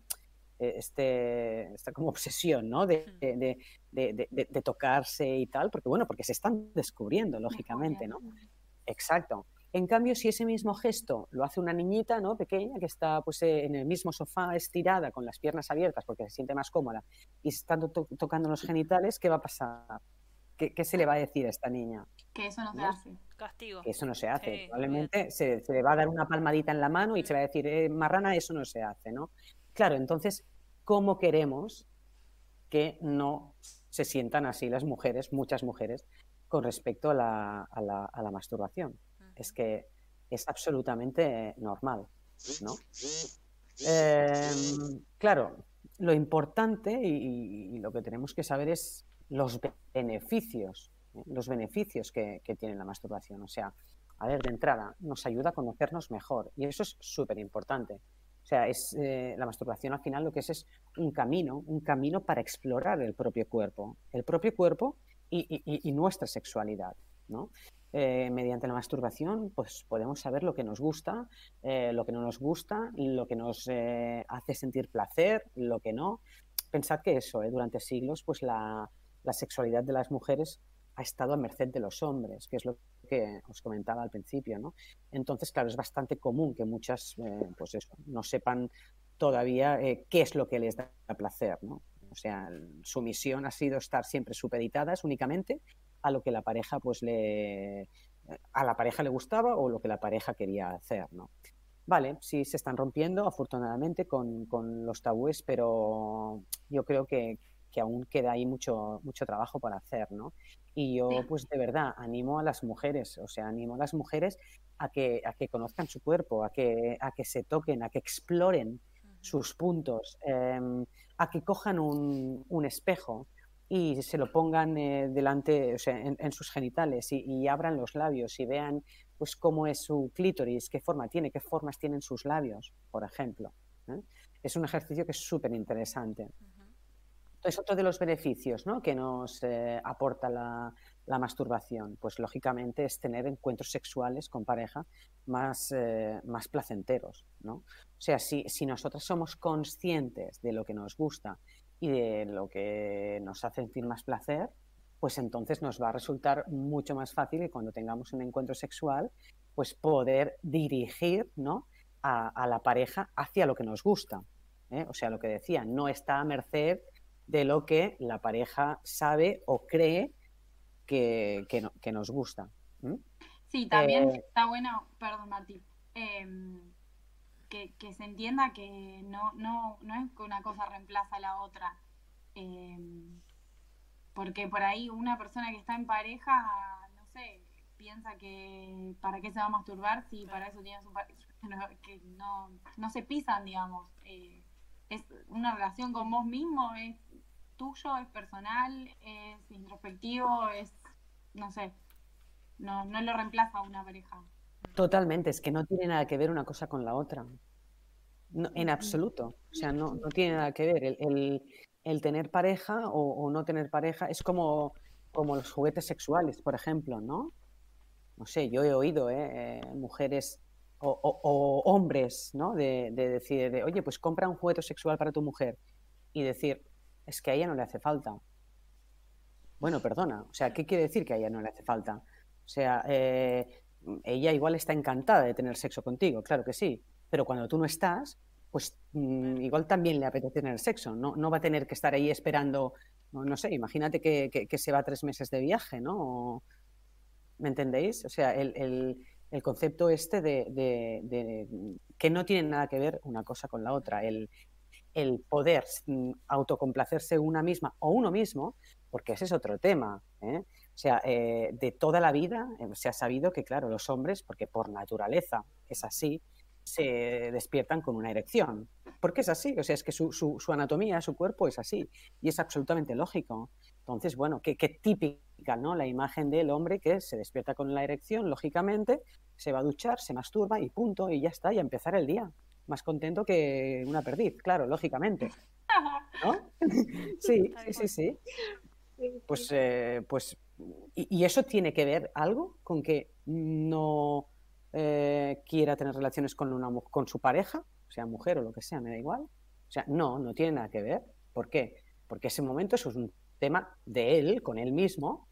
eh, este, esta como obsesión, ¿no? De, de, de, de, tocarse y tal, porque bueno, porque se están descubriendo, lógicamente, ¿no? Exacto. En cambio, si ese mismo gesto lo hace una niñita, ¿no? Pequeña, que está pues eh, en el mismo sofá estirada, con las piernas abiertas, porque se siente más cómoda, y estando to tocando los genitales, ¿qué va a pasar? ¿Qué, ¿Qué, se le va a decir a esta niña? Que eso no, ¿no? se hace. Castigo. Que eso no se hace. Sí, Probablemente se, se, le va a dar una palmadita en la mano y se va a decir, eh, marrana, eso no se hace, ¿no? Claro, entonces, ¿cómo queremos que no se sientan así las mujeres, muchas mujeres, con respecto a la, a la, a la masturbación? Es que es absolutamente normal, ¿no? Eh, claro, lo importante y, y, lo que tenemos que saber es los beneficios, ¿eh? los beneficios que, que tiene la masturbación. O sea, a ver, de entrada, nos ayuda a conocernos mejor y eso es súper importante. O sea, es, eh, la masturbación al final lo que es es un camino, un camino para explorar el propio cuerpo, el propio cuerpo y, y, y nuestra sexualidad, ¿no? Eh, mediante la masturbación, pues podemos saber lo que nos gusta, eh, lo que no nos gusta, lo que nos eh, hace sentir placer, lo que no. Pensad que eso, durante siglos, pues la, la, sexualidad de las mujeres ha estado a merced de los hombres, que es lo que os comentaba al principio, ¿no? Entonces, claro, es bastante común que muchas, pues no sepan todavía qué es lo que les da placer, ¿no? O sea, su misión ha sido estar siempre supeditadas únicamente a lo que la pareja pues le a la pareja le gustaba o lo que la pareja quería hacer, ¿no? Vale, sí se están rompiendo afortunadamente con, con los tabúes, pero yo creo que, que, aún queda ahí mucho, mucho trabajo para hacer, ¿no? Y yo, pues de verdad, animo a las mujeres, o sea, animo a las mujeres a que, a que conozcan su cuerpo, a que, a que se toquen, a que exploren sus puntos, eh, a que cojan un, un espejo, y se lo pongan eh, delante, o sea, en, en sus genitales y, y, abran los labios y vean pues cómo es su clítoris, qué forma tiene, qué formas tienen sus labios, por ejemplo. ¿eh? Es un ejercicio que es súper interesante. Uh -huh. Entonces, otro de los beneficios ¿no? que nos eh, aporta la, la, masturbación, pues lógicamente es tener encuentros sexuales con pareja más, eh, más placenteros. ¿no? O sea, si, si nosotras somos conscientes de lo que nos gusta y de lo que nos hace sentir más placer, pues entonces nos va a resultar mucho más fácil que cuando tengamos un encuentro sexual, pues poder dirigir ¿no? a, a la pareja hacia lo que nos gusta. ¿eh? O sea, lo que decía, no está a merced de lo que la pareja sabe o cree que, que, no, que nos gusta. ¿Mm? Sí, también eh, está bueno, perdón, Mati, eh, que, que, se entienda que no, no, no es que una cosa reemplaza a la otra. Eh, porque por ahí una persona que está en pareja, no sé, piensa que para qué se va a masturbar si para eso tiene su pareja, [LAUGHS] que no, no se pisan, digamos. Eh, es una relación con vos mismo, es tuyo, es personal, es introspectivo, es, no sé. no, no lo reemplaza una pareja. Totalmente, es que no tiene nada que ver una cosa con la otra. en absoluto. O sea, no, no tiene nada que ver. El, el, tener pareja o, no tener pareja es como, como los juguetes sexuales, por ejemplo, ¿no? No sé, yo he oído ¿eh? eh mujeres o, hombres, ¿no? De, decir, de, oye, pues compra un juguete sexual para tu mujer y decir, es que a ella no le hace falta. Bueno, perdona, o sea, ¿qué quiere decir que a ella no le hace falta? O sea, eh, ella igual está encantada de tener sexo contigo, claro que sí, pero cuando tú no estás, pues mm, igual también le apetece tener sexo, no, no va a tener que estar ahí esperando, no, sé, imagínate que, que, se va tres meses de viaje, ¿no? ¿Me entendéis? O sea, el, el concepto este de, que no tiene nada que ver una cosa con la otra, el, el poder mm, autocomplacerse una misma o uno mismo, porque ese es otro tema. ¿eh? O sea, eh, de toda la vida eh, se ha sabido que, claro, los hombres, porque por naturaleza es así, se despiertan con una erección. Porque es así, o sea, es que su, su, su anatomía, su cuerpo es así, y es absolutamente lógico. Entonces, bueno, qué, qué típica, ¿no? La imagen del hombre que se despierta con la erección, lógicamente, se va a duchar, se masturba y punto, y ya está, y a empezar el día. Más contento que una perdiz, claro, lógicamente. [LAUGHS] ¿No? [LAUGHS] sí, sí, sí, sí. Pues, eh, pues y, eso tiene que ver algo con que no eh, quiera tener relaciones con, una, con su pareja, sea mujer o lo que sea, me da igual. O sea, no, no tiene nada que ver. ¿Por qué? Porque ese momento eso es un tema de él, con él mismo.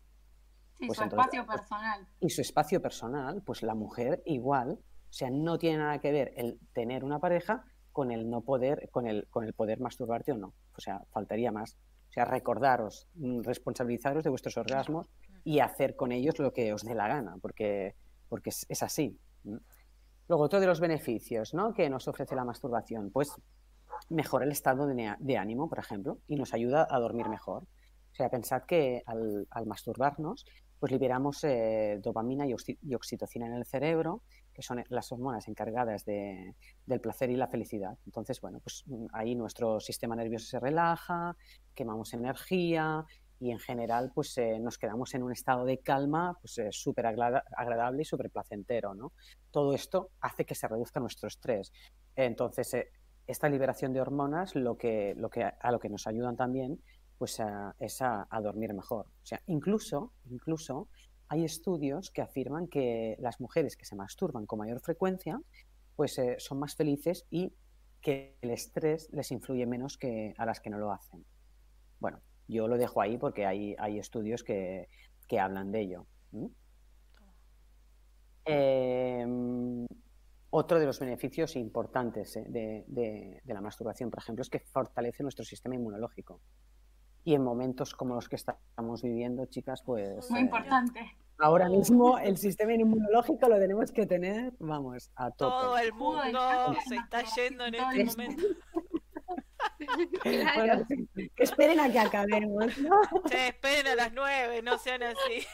Sí, pues su espacio pues, personal. Y su espacio personal, pues la mujer igual. O sea, no tiene nada que ver el tener una pareja con el no poder, con el, con el poder masturbarte o no. O sea, faltaría más. O sea, recordaros, mm, responsabilizaros de vuestros orgasmos y hacer con ellos lo que os dé la gana, porque, porque es, así. Luego, otro de los beneficios ¿no? que nos ofrece la masturbación, pues mejora el estado de, de ánimo, por ejemplo, y nos ayuda a dormir mejor. O sea, pensad que al, masturbarnos, pues liberamos eh, dopamina y, oxitocina en el cerebro, que son las hormonas encargadas de, del placer y la felicidad. Entonces, bueno, pues mm, ahí nuestro sistema nervioso se relaja, quemamos energía y en general pues eh, nos quedamos en un estado de calma pues eh, súper agradable y súper placentero, ¿no? Todo esto hace que se reduzca nuestro estrés. Entonces, esta liberación de hormonas lo que, lo que, a lo que nos ayudan también pues es a, dormir mejor. O sea, incluso, incluso hay estudios que afirman que las mujeres que se masturban con mayor frecuencia, pues eh, son más felices y que el estrés les influye menos que a las que no lo hacen. Bueno, yo lo dejo ahí porque hay, hay estudios que, hablan de ello. Em, otro de los beneficios importantes eh, de, de, la masturbación, por ejemplo, es que fortalece nuestro sistema inmunológico y en momentos como los que estamos viviendo, chicas, pues... Muy eh, importante. Ahora mismo el sistema inmunológico lo tenemos que tener, vamos, a tope. Todo el mundo se está yendo en este momento. que esperen a que acabemos, ¿no? Se esperen a las nueve, no sean así.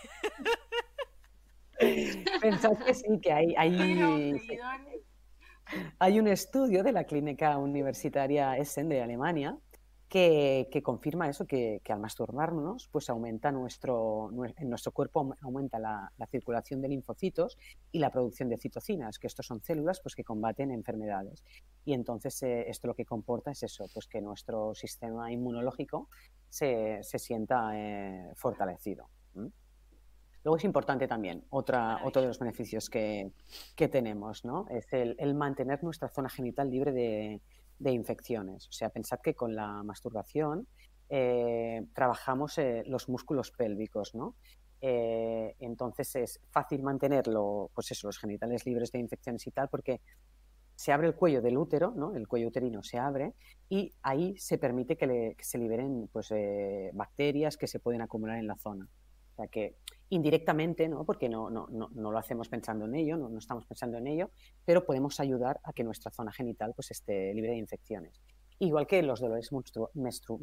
Pensad que sí, que hay, hay, hay un estudio de la Clínica Universitaria Essen de Alemania que, confirma eso, que, al masturbarnos, pues aumenta nuestro, en nuestro cuerpo aumenta la, circulación de linfocitos y la producción de citocinas, que estos son células pues, que combaten enfermedades. Y entonces eh, esto lo que comporta es eso, pues que nuestro sistema inmunológico se, sienta eh, fortalecido. Luego es importante también, otra, otro de los beneficios que, tenemos, ¿no? Es el mantener nuestra zona genital libre de, de infecciones. O sea, pensad que con la masturbación eh, trabajamos eh, los músculos pélvicos, ¿no? Eh, entonces es fácil mantenerlo, pues eso, los genitales libres de infecciones y tal, porque se abre el cuello del útero, ¿no? El cuello uterino se abre y ahí se permite que, se liberen pues, bacterias que se pueden acumular en la zona. O sea que indirectamente, ¿no? porque no, lo hacemos pensando en ello, no, estamos pensando en ello, pero podemos ayudar a que nuestra zona genital pues, esté libre de infecciones. Igual que los dolores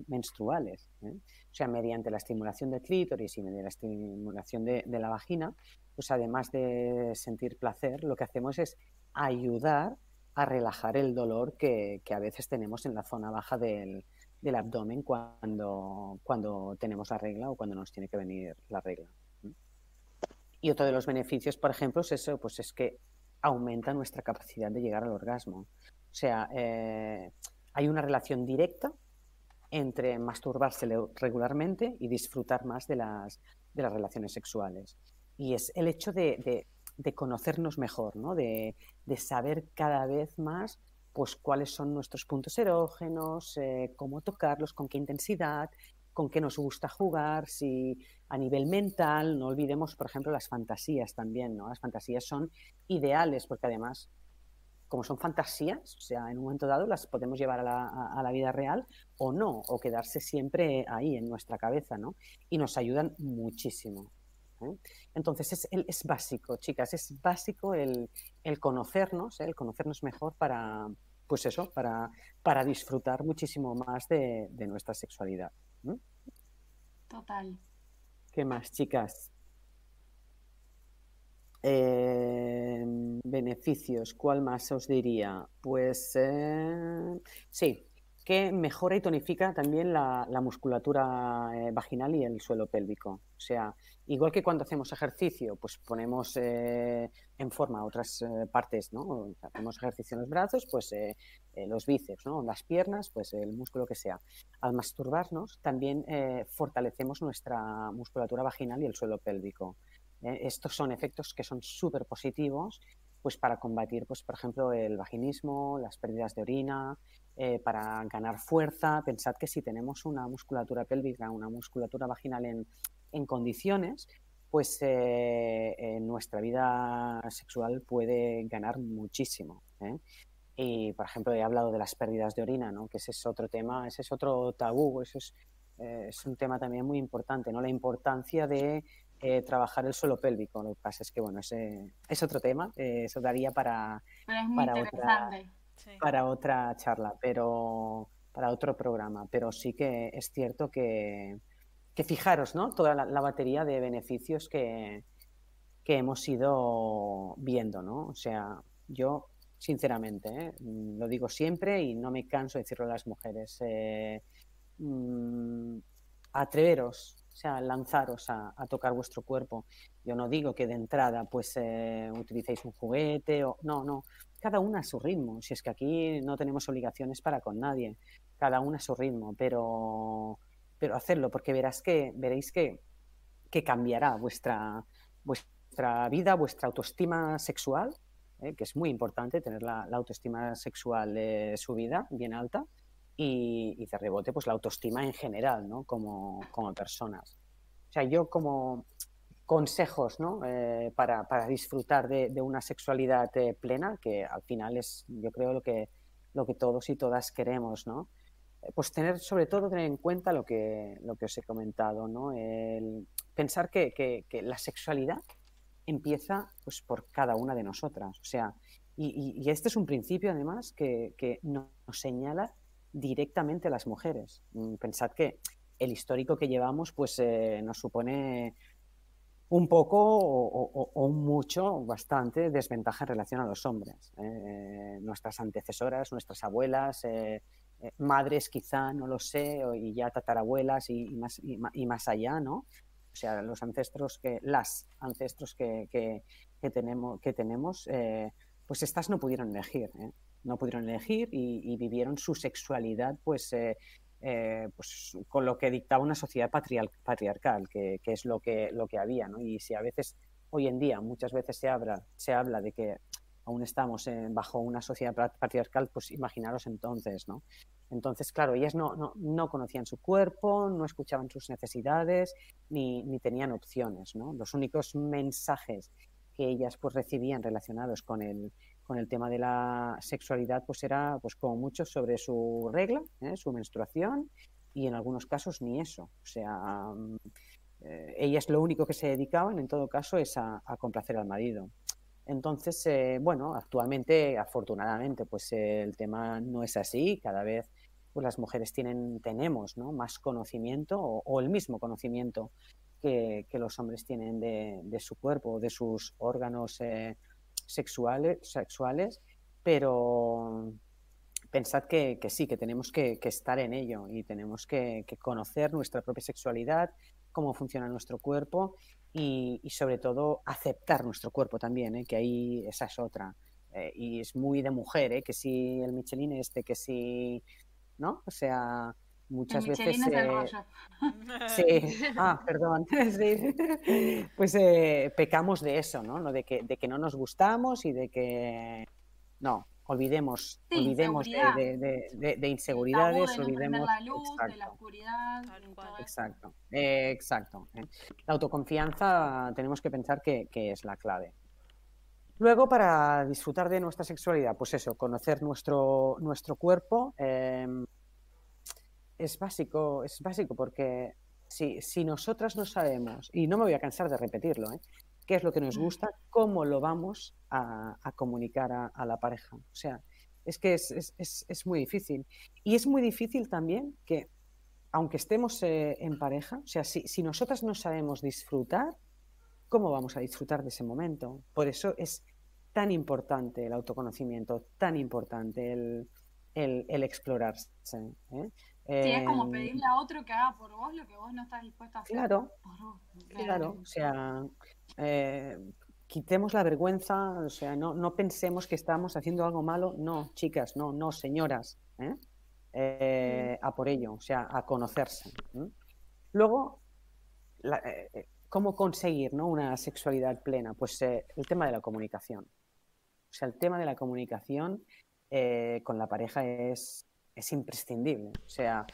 menstruales. ¿eh? O sea, mediante la estimulación del clítoris y mediante la estimulación de, la vagina, pues además de sentir placer, lo que hacemos es ayudar a relajar el dolor que, a veces tenemos en la zona baja del, del abdomen cuando, cuando tenemos la regla o cuando nos tiene que venir la regla. Y otro de los beneficios, por ejemplo, es eso, pues es que aumenta nuestra capacidad de llegar al orgasmo. O sea, eh, hay una relación directa entre masturbarse regularmente y disfrutar más de las, de las relaciones sexuales. Y es el hecho de, de, conocernos mejor, ¿no? de, de, saber cada vez más pues, cuáles son nuestros puntos erógenos, eh, cómo tocarlos, con qué intensidad, con qué nos gusta jugar, si a nivel mental, no olvidemos, por ejemplo, las fantasías también, ¿no? Las fantasías son ideales porque además, como son fantasías, o sea, en un momento dado las podemos llevar a la, vida real o no, o quedarse siempre ahí en nuestra cabeza, ¿no? Y nos ayudan muchísimo. ¿eh? Entonces es, es, básico, chicas, es básico el, conocernos, ¿eh? el conocernos mejor para, pues eso, para, disfrutar muchísimo más de nuestra sexualidad. Total. ¿Qué más, chicas? Eh, beneficios, ¿cuál más os diría? Pues eh, sí, que mejora y tonifica también la, musculatura eh, vaginal y el suelo pélvico. O sea, igual que cuando hacemos ejercicio, pues ponemos eh, en forma otras eh, partes, ¿no? Hacemos ejercicio en los brazos, pues los bíceps, ¿no? Las piernas, pues el músculo que sea. Al masturbarnos, también fortalecemos nuestra musculatura vaginal y el suelo pélvico. estos son efectos que son súper positivos pues para combatir, pues, por ejemplo, el vaginismo, las pérdidas de orina, eh, para ganar fuerza. Pensad que si tenemos una musculatura pélvica, una musculatura vaginal en, en condiciones, pues eh, nuestra vida sexual puede ganar muchísimo. ¿eh? Y, por ejemplo, he hablado de las pérdidas de orina, ¿no? que ese es otro tema, ese es otro tabú, eso es, es un tema también muy importante, ¿no? la importancia de trabajar el suelo pélvico. Lo que pasa es que, bueno, ese es otro tema, eso daría para, para otra para otra charla, pero para otro programa. Pero sí que es cierto que, que fijaros, ¿no? Toda la, batería de beneficios que, que, hemos ido viendo, ¿no? O sea, yo, sinceramente, ¿eh? lo digo siempre y no me canso de decirlo a las mujeres. Eh, mm, atreveros, o sea, lanzaros a, tocar vuestro cuerpo. Yo no digo que de entrada pues eh, utilicéis un juguete o no, no, cada una a su ritmo. Si es que aquí no tenemos obligaciones para con nadie, cada una a su ritmo, pero, pero hacerlo, porque verás que, veréis que, que cambiará vuestra, vuestra vida, vuestra autoestima sexual, ¿eh? que es muy importante tener la, autoestima sexual de subida, bien alta, y, y, de rebote, pues la autoestima en general, ¿no? Como, como personas. O sea, yo como, consejos ¿no? Eh, para, para, disfrutar de, una sexualidad eh, plena, que al final es, yo creo, lo que, lo que todos y todas queremos, ¿no? Eh, pues tener, sobre todo, tener en cuenta lo que, lo que os he comentado, ¿no? Pensar que, que, la sexualidad empieza pues, por cada una de nosotras. O sea, y, y, este es un principio, además, que, que nos señala directamente a las mujeres. Mm, pensad que el histórico que llevamos pues nos supone un poco o, mucho, bastante desventaja en relación a los hombres. ¿eh? nuestras antecesoras, nuestras abuelas, eh, eh, madres quizá, no lo sé, y ya tatarabuelas y, más, y, más allá, ¿no? O sea, los ancestros que, las ancestros que, que, tenemos, que tenemos pues estas no pudieron elegir, no pudieron elegir y, vivieron su sexualidad pues eh, pues, con lo que dictaba una sociedad patriarcal, que, es lo que, lo que había. Y si a veces, hoy en día, muchas veces se habla, se habla de que aún estamos bajo una sociedad patriarcal, pues imaginaros entonces, ¿no? Entonces, claro, ellas no, no, no conocían su cuerpo, no escuchaban sus necesidades, ni, ni, tenían opciones, ¿no? Los únicos mensajes que ellas pues recibían relacionados con el, con el tema de la sexualidad, pues era pues como mucho sobre su regla, ¿eh? su menstruación, y en algunos casos ni eso. O sea, mm, eh, ellas lo único que se dedicaban en todo caso es a, complacer al marido. Entonces, eh, bueno, actualmente, afortunadamente, pues el tema no es así. Cada vez pues, las mujeres tienen, tenemos ¿no? más conocimiento o, el mismo conocimiento que, los hombres tienen de, de, su cuerpo, de sus órganos sexuales, sexuales pero pensad que, sí, que tenemos que, estar en ello y tenemos que, conocer nuestra propia sexualidad, cómo funciona nuestro cuerpo y, sobre todo aceptar nuestro cuerpo también, ¿eh? que ahí esa es otra. Eh, y es muy de mujer, ¿eh? que si el Michelin este, que si, ¿no? O sea, muchas el veces... Eh. [LAUGHS] Sí, ah, perdón. [LAUGHS] Sí. Pues eh, pecamos de eso, ¿no? ¿no? De, que, de que no nos gustamos y de que no, olvidemos, Sí, olvidemos de, de- de- de- de El inseguridades, tabú olvidemos. la luz, de la exacto, oscuridad, de todo eso. exacto, eh, exacto. La autoconfianza tenemos que pensar que, que es la clave. Luego, para disfrutar de nuestra sexualidad, pues eso, conocer nuestro, nuestro cuerpo eh, es básico, es básico porque si, si nosotras no sabemos, y no me voy a cansar de repetirlo, ¿eh? qué es lo que nos gusta, cómo lo vamos a, a comunicar a, a la pareja. O sea, es que es, es- es- es muy difícil. Y es muy difícil también que, aunque estemos eh, en pareja, o sea, si, si nosotras no sabemos disfrutar, ¿cómo vamos a disfrutar de ese momento? Por eso es tan importante el autoconocimiento, tan importante el, el- el explorarse. ¿eh? Sí, es como Em, pedirle a otro que haga por vos lo que vos no estás dispuesto a hacer Claro, por vos. Claro, o sea, eh, quitemos la vergüenza, o sea, no, no pensemos que estamos haciendo algo malo. No, chicas, no, no, señoras. ¿eh? Eh, A por ello, o sea, a conocerse. Luego, la- ¿cómo conseguir ¿no? una sexualidad plena? Pues el tema de la comunicación. O sea, el tema de la comunicación con la pareja es, es imprescindible. O sea,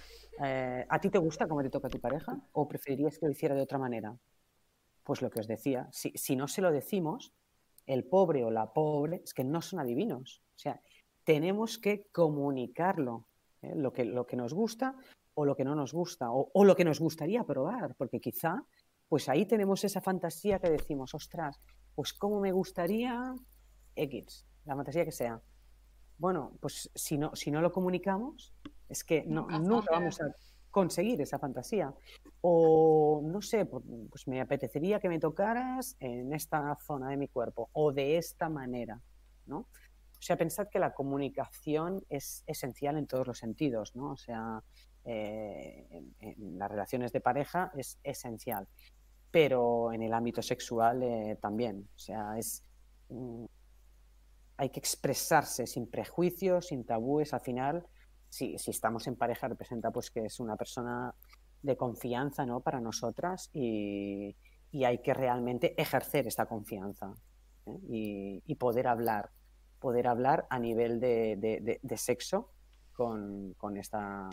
eh, ¿a ti te gusta cómo te toca tu pareja o preferirías que lo hiciera de otra manera? Pues lo que os decía, si, si no se lo decimos, el pobre o la pobre es que no son adivinos. O sea, tenemos que comunicarlo, ¿eh? lo, que, lo que nos gusta o lo que no nos gusta, o, o lo que nos gustaría probar, porque quizá, pues ahí tenemos esa fantasía que decimos, ostras, pues cómo me gustaría X, la fantasía que sea. Bueno, pues si no, si no lo comunicamos, es que no, Nunca vamos a conseguir esa fantasía. O no sé, pues pues me apetecería que me tocaras en esta zona de mi cuerpo o de esta manera, ¿no? O sea, pensad que la comunicación es esencial en todos los sentidos, ¿no? O sea, eh, en, en las relaciones de pareja es esencial, pero en el ámbito sexual eh, también. O sea, es mm, hay que expresarse sin prejuicios, sin tabúes. Al final, si, si estamos en pareja, representa pues que es una persona de confianza ¿no? para nosotras y, y hay que realmente ejercer esta confianza ¿eh? y, y poder hablar, poder hablar a nivel de, de- sexo con, con esta,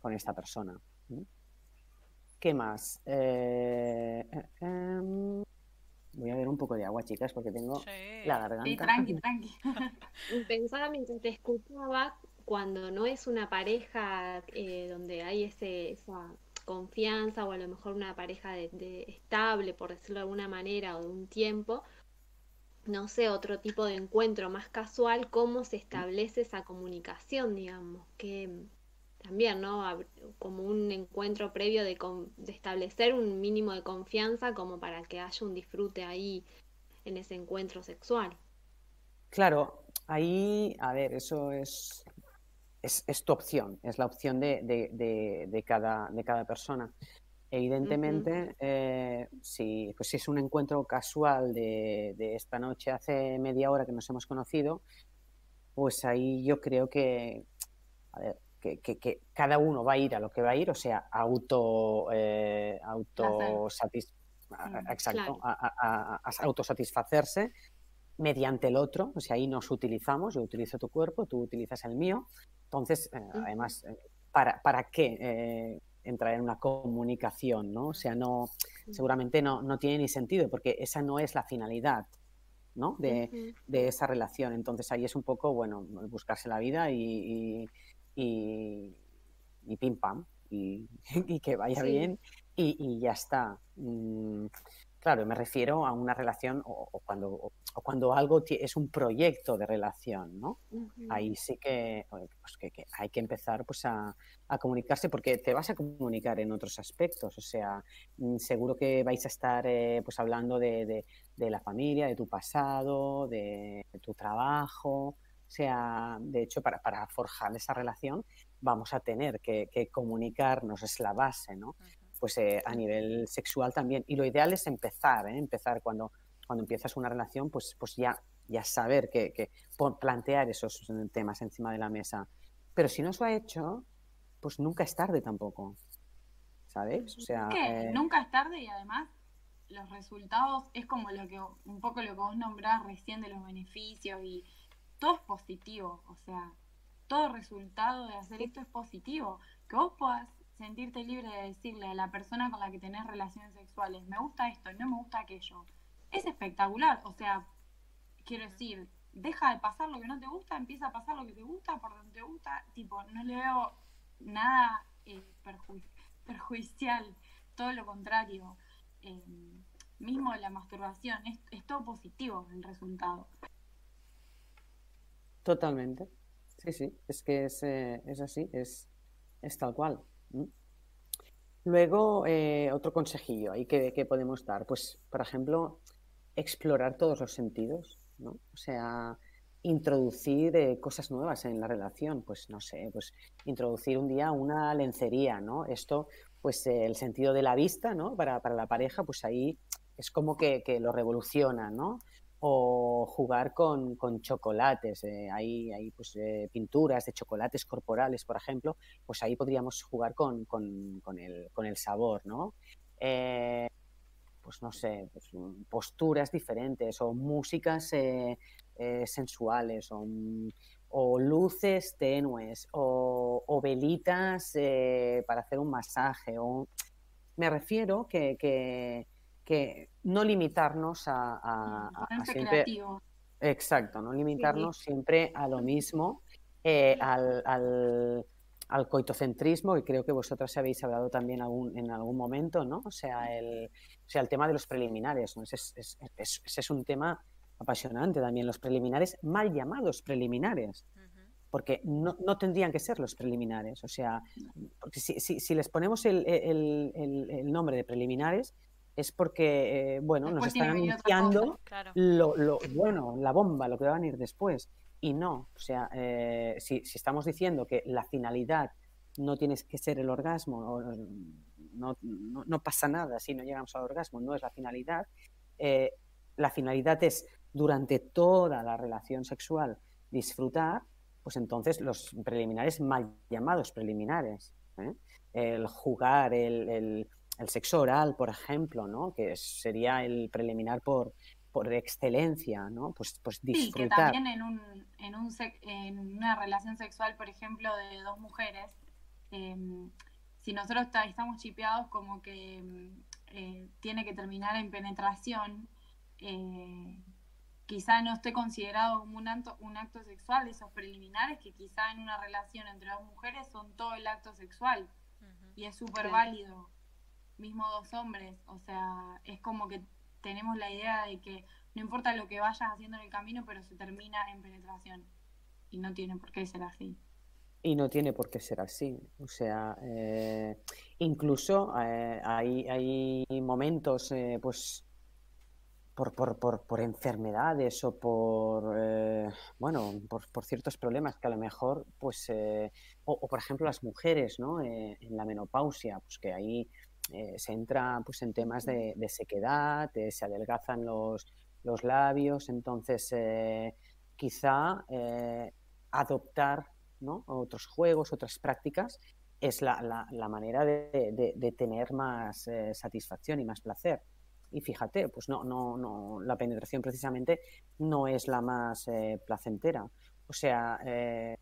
con esta persona. ¿eh? ¿Qué más? Eh, em, voy a ver un poco de agua, chicas, porque tengo Sí. la garganta. Sí, tranqui, tranqui. [LAUGHS] Pensaba mientras te escuchaba, cuando no es una pareja eh, donde hay ese, esa confianza o a lo mejor una pareja de, de estable, por decirlo de alguna manera, o de un tiempo, no sé, otro tipo de encuentro más casual, cómo se establece esa comunicación, digamos, que también, ¿no? Como un encuentro previo de, con- de establecer un mínimo de confianza como para que haya un disfrute ahí en ese encuentro sexual. Claro, ahí, a ver, eso es, es, es tu opción, es la opción de, de- de- cada, de cada persona. Evidentemente, eh, si, pues si es un encuentro casual de, de esta noche, hace media hora que nos hemos conocido, pues ahí yo creo que, a ver, que, que- que cada uno va a ir a lo que va a ir, o sea, auto, eh, autosatis- a- Mm, exacto, claro. a- a- a- autosatisfacerse mediante el otro, o sea, ahí nos utilizamos, yo utilizo tu cuerpo, tú utilizas el mío, entonces, eh, además, eh, ¿para, para qué eh, entrar en una comunicación, no? O sea, no, seguramente no, no tiene ni sentido, porque esa no es la finalidad, ¿no? De, Ujú. de esa relación. Entonces ahí es un poco, bueno, buscarse la vida y, y, y- y pim pam, y, [LAUGHS] y que vaya Sí. bien y, y ya está. Mm, claro, me refiero a una relación o, o cuando, o, o cuando algo es un proyecto de relación, ¿no? Ahí sí que, pues que, que hay que empezar pues a, a comunicarse porque te vas a comunicar en otros aspectos. O sea, mm, seguro que vais a estar eh, pues hablando de, de- de la familia, de tu pasado, de, de tu trabajo. O sea, de hecho, para, para forjar esa relación vamos a tener que, que comunicarnos, es la base, ¿no? Pues eh, a nivel sexual también. Y lo ideal es empezar, ¿eh? empezar cuando, cuando empiezas una relación, pues, pues ya, ya saber que, que plantear esos temas encima de la mesa. Pero si no se ha hecho, pues nunca es tarde tampoco. ¿Sabes? O sea, eh, nunca es tarde y además los resultados es como lo que un poco lo que vos nombrás recién de los beneficios y todo es positivo, o sea, todo resultado de hacer esto es positivo. Que vos puedas sentirte libre de decirle a la persona con la que tenés relaciones sexuales, me gusta esto, no me gusta aquello. Es espectacular, o sea, quiero decir, deja de pasar lo que no te gusta, empieza a pasar lo que te gusta, por donde te gusta, tipo, no le veo nada eh, [LAUGHS] perjudicial, todo lo contrario. Eh, mismo la masturbación, es, todo positivo el resultado. Totalmente. Sí, sí, es que es, eh, así, es, es, tal cual. Luego, otro consejillo ahí que, que, podemos dar, pues, por ejemplo, explorar todos los sentidos, ¿no? O sea, introducir eh, cosas nuevas en la relación, pues no sé, pues introducir un día una lencería, ¿no? Esto, pues el sentido de la vista, ¿no? Para, para la pareja, pues ahí es como que, que lo revoluciona, ¿no? O jugar con, con chocolates, eh, hay, hay pues, eh, pinturas de chocolates corporales, por ejemplo, pues ahí podríamos jugar con, con, con el, el sabor, ¿no? pues no sé, pues, posturas diferentes o músicas eh, sensuales o, luces tenues o, velitas eh, para hacer un masaje. O... Me refiero que, no limitarnos a, siempre... Exacto, no limitarnos siempre a lo mismo, eh, al, al, coitocentrismo, y creo que vosotras habéis hablado también algún, en algún momento, ¿no? O sea, el, o sea, el tema de los preliminares, ¿no? Ese es, es, es un tema apasionante también, los preliminares, mal llamados preliminares, porque no, no, tendrían que ser los preliminares. O sea, porque si, si, les ponemos el, el, el, nombre de preliminares, es porque, eh, bueno, nos están anunciando lo, lo, bueno, la bomba, lo que va a venir después. Y no, o sea, eh, si, si, estamos diciendo que la finalidad no tiene que ser el orgasmo, no, no, no, pasa nada si no llegamos al orgasmo, no es la finalidad. Eh, la finalidad es durante toda la relación sexual disfrutar, pues entonces los preliminares mal llamados preliminares, ¿eh? el jugar, el, sexo oral, por ejemplo, ¿no? que sería el preliminar por, por excelencia, ¿no? Pues, pues disfrutar. Sí, que también en, un, en, un en una relación sexual, por ejemplo, de dos mujeres, em, si nosotros estamos chipeados como que em, eh, tiene que terminar en penetración, eh, quizá no esté considerado como un acto, un acto sexual, esos preliminares que quizá en una relación entre dos mujeres son todo el acto sexual y es súper válido, mismo dos hombres, o sea, es como que tenemos la idea de que no importa lo que vayas haciendo en el camino, pero se termina en penetración y no tiene por qué ser así. Y no tiene por qué ser así. O sea, eh, incluso eh, hay, hay momentos, eh, pues, por, por, por, enfermedades o por, eh, bueno, por, ciertos problemas que a lo mejor, pues, eh, o, por ejemplo las mujeres, ¿no? En la menopausia, pues que ahí se entra pues, en temas de, sequedad, se adelgazan los, los labios, entonces quizá adoptar ¿no? otros juegos, otras prácticas, es la, la, la manera de, de tener más satisfacción y más placer. Y fíjate, pues no, no, no, la penetración precisamente no es la más eh, placentera. O sea, eh,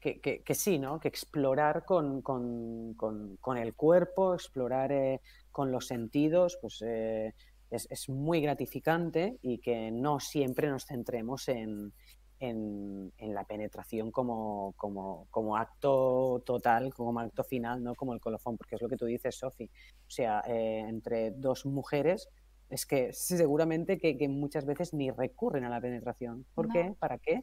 que, que, sí, ¿no? Que explorar con, con, con, el cuerpo, explorar eh, con los sentidos, pues es, es, muy gratificante y que no siempre nos centremos en, en, la penetración como, como, como, acto total, como acto final, no como el colofón, porque es lo que tú dices, Sofi. O sea, eh, entre dos mujeres es que seguramente que, muchas veces ni recurren a la penetración. ¿Por qué? ¿Para qué?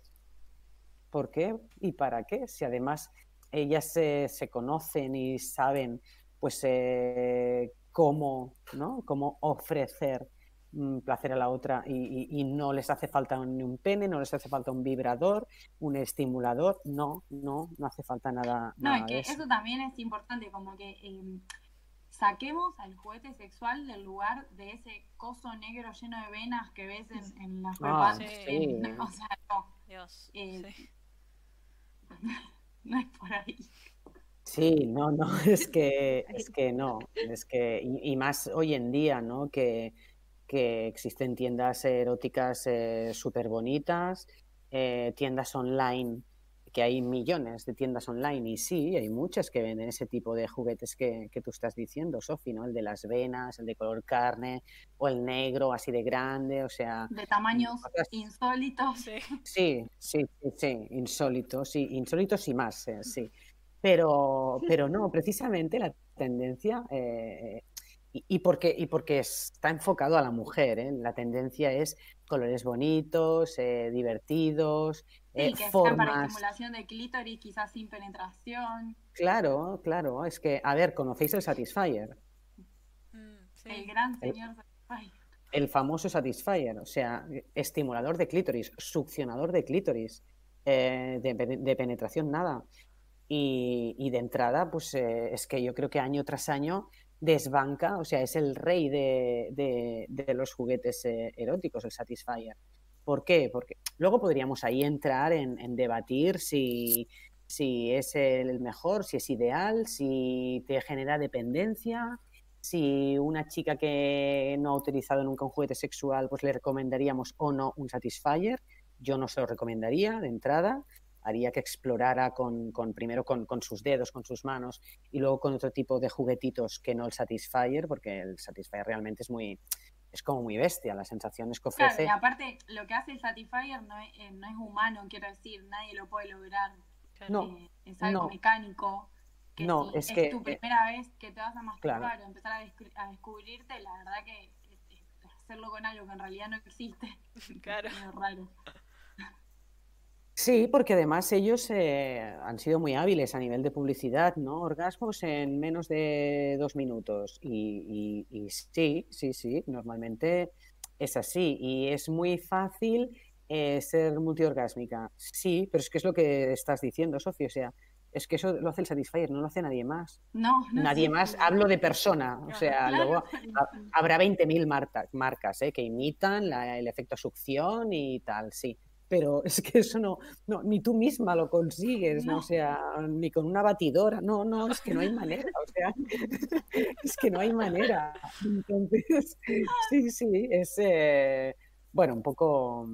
¿Por qué? ¿Y para qué? Si además ellas se, se conocen y saben pues eh, cómo, ¿no? cómo ofrecer Mm, placer a la otra y, no les hace falta ni un pene, no les hace falta un vibrador, un estimulador, no, no, no hace falta nada. No, es que eso. también es importante, como que em, saquemos al juguete sexual del lugar de ese coso negro lleno de venas que ves en, en las Ah, sí. [LAUGHS] O sea, no, Dios. Eh, sí. [LAUGHS] no es por ahí. Sí, no, no, [LAUGHS] es que, es que no, es que, y, más hoy en día, ¿no? Que, que existen tiendas eróticas súper bonitas, eh, tiendas online, que hay millones de tiendas online, y sí, hay muchas que venden ese tipo de juguetes que, que tú estás diciendo, Sofi, ¿no? El de las venas, el de color carne, o el negro así de grande, o sea, De tamaños insólitos. Sí. Sí, sí, sí, sí, insólitos, sí, insólitos y más, eh, sí. Pero, pero no, precisamente la tendencia, eh, y, y porque, y porque está enfocado a la mujer, ¿eh? La tendencia es colores bonitos, eh, divertidos, eh, Sí, que sean para formas. estimulación de clítoris, quizás sin penetración. Claro, claro, es que, a ver, ¿conocéis el Satisfyer? Mm, sí. El gran El- señor. Ay, El famoso Satisfyer, o sea, estimulador de clítoris, succionador de clítoris, eh, de, de penetración nada. Y, y de entrada, pues eh, es que yo creo que año tras año desbanca, o sea, es el rey de, de- los juguetes eh, eróticos, el Satisfyer. ¿Por qué? Porque luego podríamos ahí entrar en, debatir si, si es el mejor, si es ideal, si te genera dependencia, si una chica que no ha utilizado nunca un juguete sexual, pues le recomendaríamos o no un Satisfyer. Yo no se lo recomendaría de entrada. Haría que explorara con, con- primero con, con sus dedos, con sus manos y luego con otro tipo de juguetitos que no el Satisfyer, porque el Satisfyer realmente es muy es como muy bestia las sensaciones que Claro, ofrece. y aparte, lo que hace el Satisfyer no es, eh, no es humano, quiero decir, nadie lo puede lograr. Claro. No, Eh, es algo no. mecánico. Que No, si es es, que, tu eh, primera vez que te vas a masturbar claro. o empezar a, a descubrirte, la verdad que eh, eh, hacerlo con algo que en realidad no existe [LAUGHS] Claro. es raro. Sí, porque además ellos eh, han sido muy hábiles a nivel de publicidad, ¿no? Orgasmos en menos de dos minutos. Y, y- y sí, sí, sí, normalmente es así. Y es muy fácil eh, ser multiorgásmica. Sí, pero es que es lo que estás diciendo, Sofía. O sea, es que eso lo hace el Satisfyer, no lo hace nadie más. No, no Nadie más, hablo de persona. O sea, Claro, luego ha- habrá 20.000 marta- marcas ¿eh? que imitan la- el efecto succión y tal, sí. Pero es que eso no, no, ni tú misma lo consigues, ¿no? No. O sea, ni con una batidora, no, no, es que no hay manera, o sea, [LAUGHS] es que no hay manera. Entonces, sí, sí, es, eh, bueno, un poco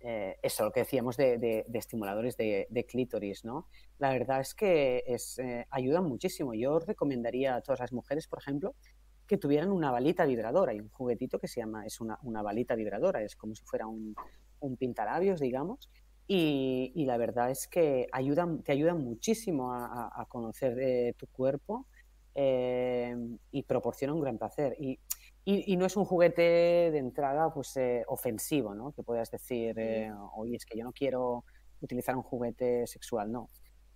eh, eso, lo que decíamos de, de- de estimuladores de, de clítoris, ¿no? La verdad es que es, eh, ayudan muchísimo. Yo recomendaría a todas las mujeres, por ejemplo, que tuvieran una balita vibradora. Hay un juguetito que se llama, es una, una balita vibradora, es como si fuera un, un pintalabios, digamos. Y, y la verdad es que ayudan, te ayudan muchísimo a, conocer eh, tu cuerpo eh, y proporciona un gran placer. Y, y- y no es un juguete de entrada pues eh, ofensivo, ¿no? Que puedas decir, oye, es que yo no quiero utilizar un juguete sexual, no.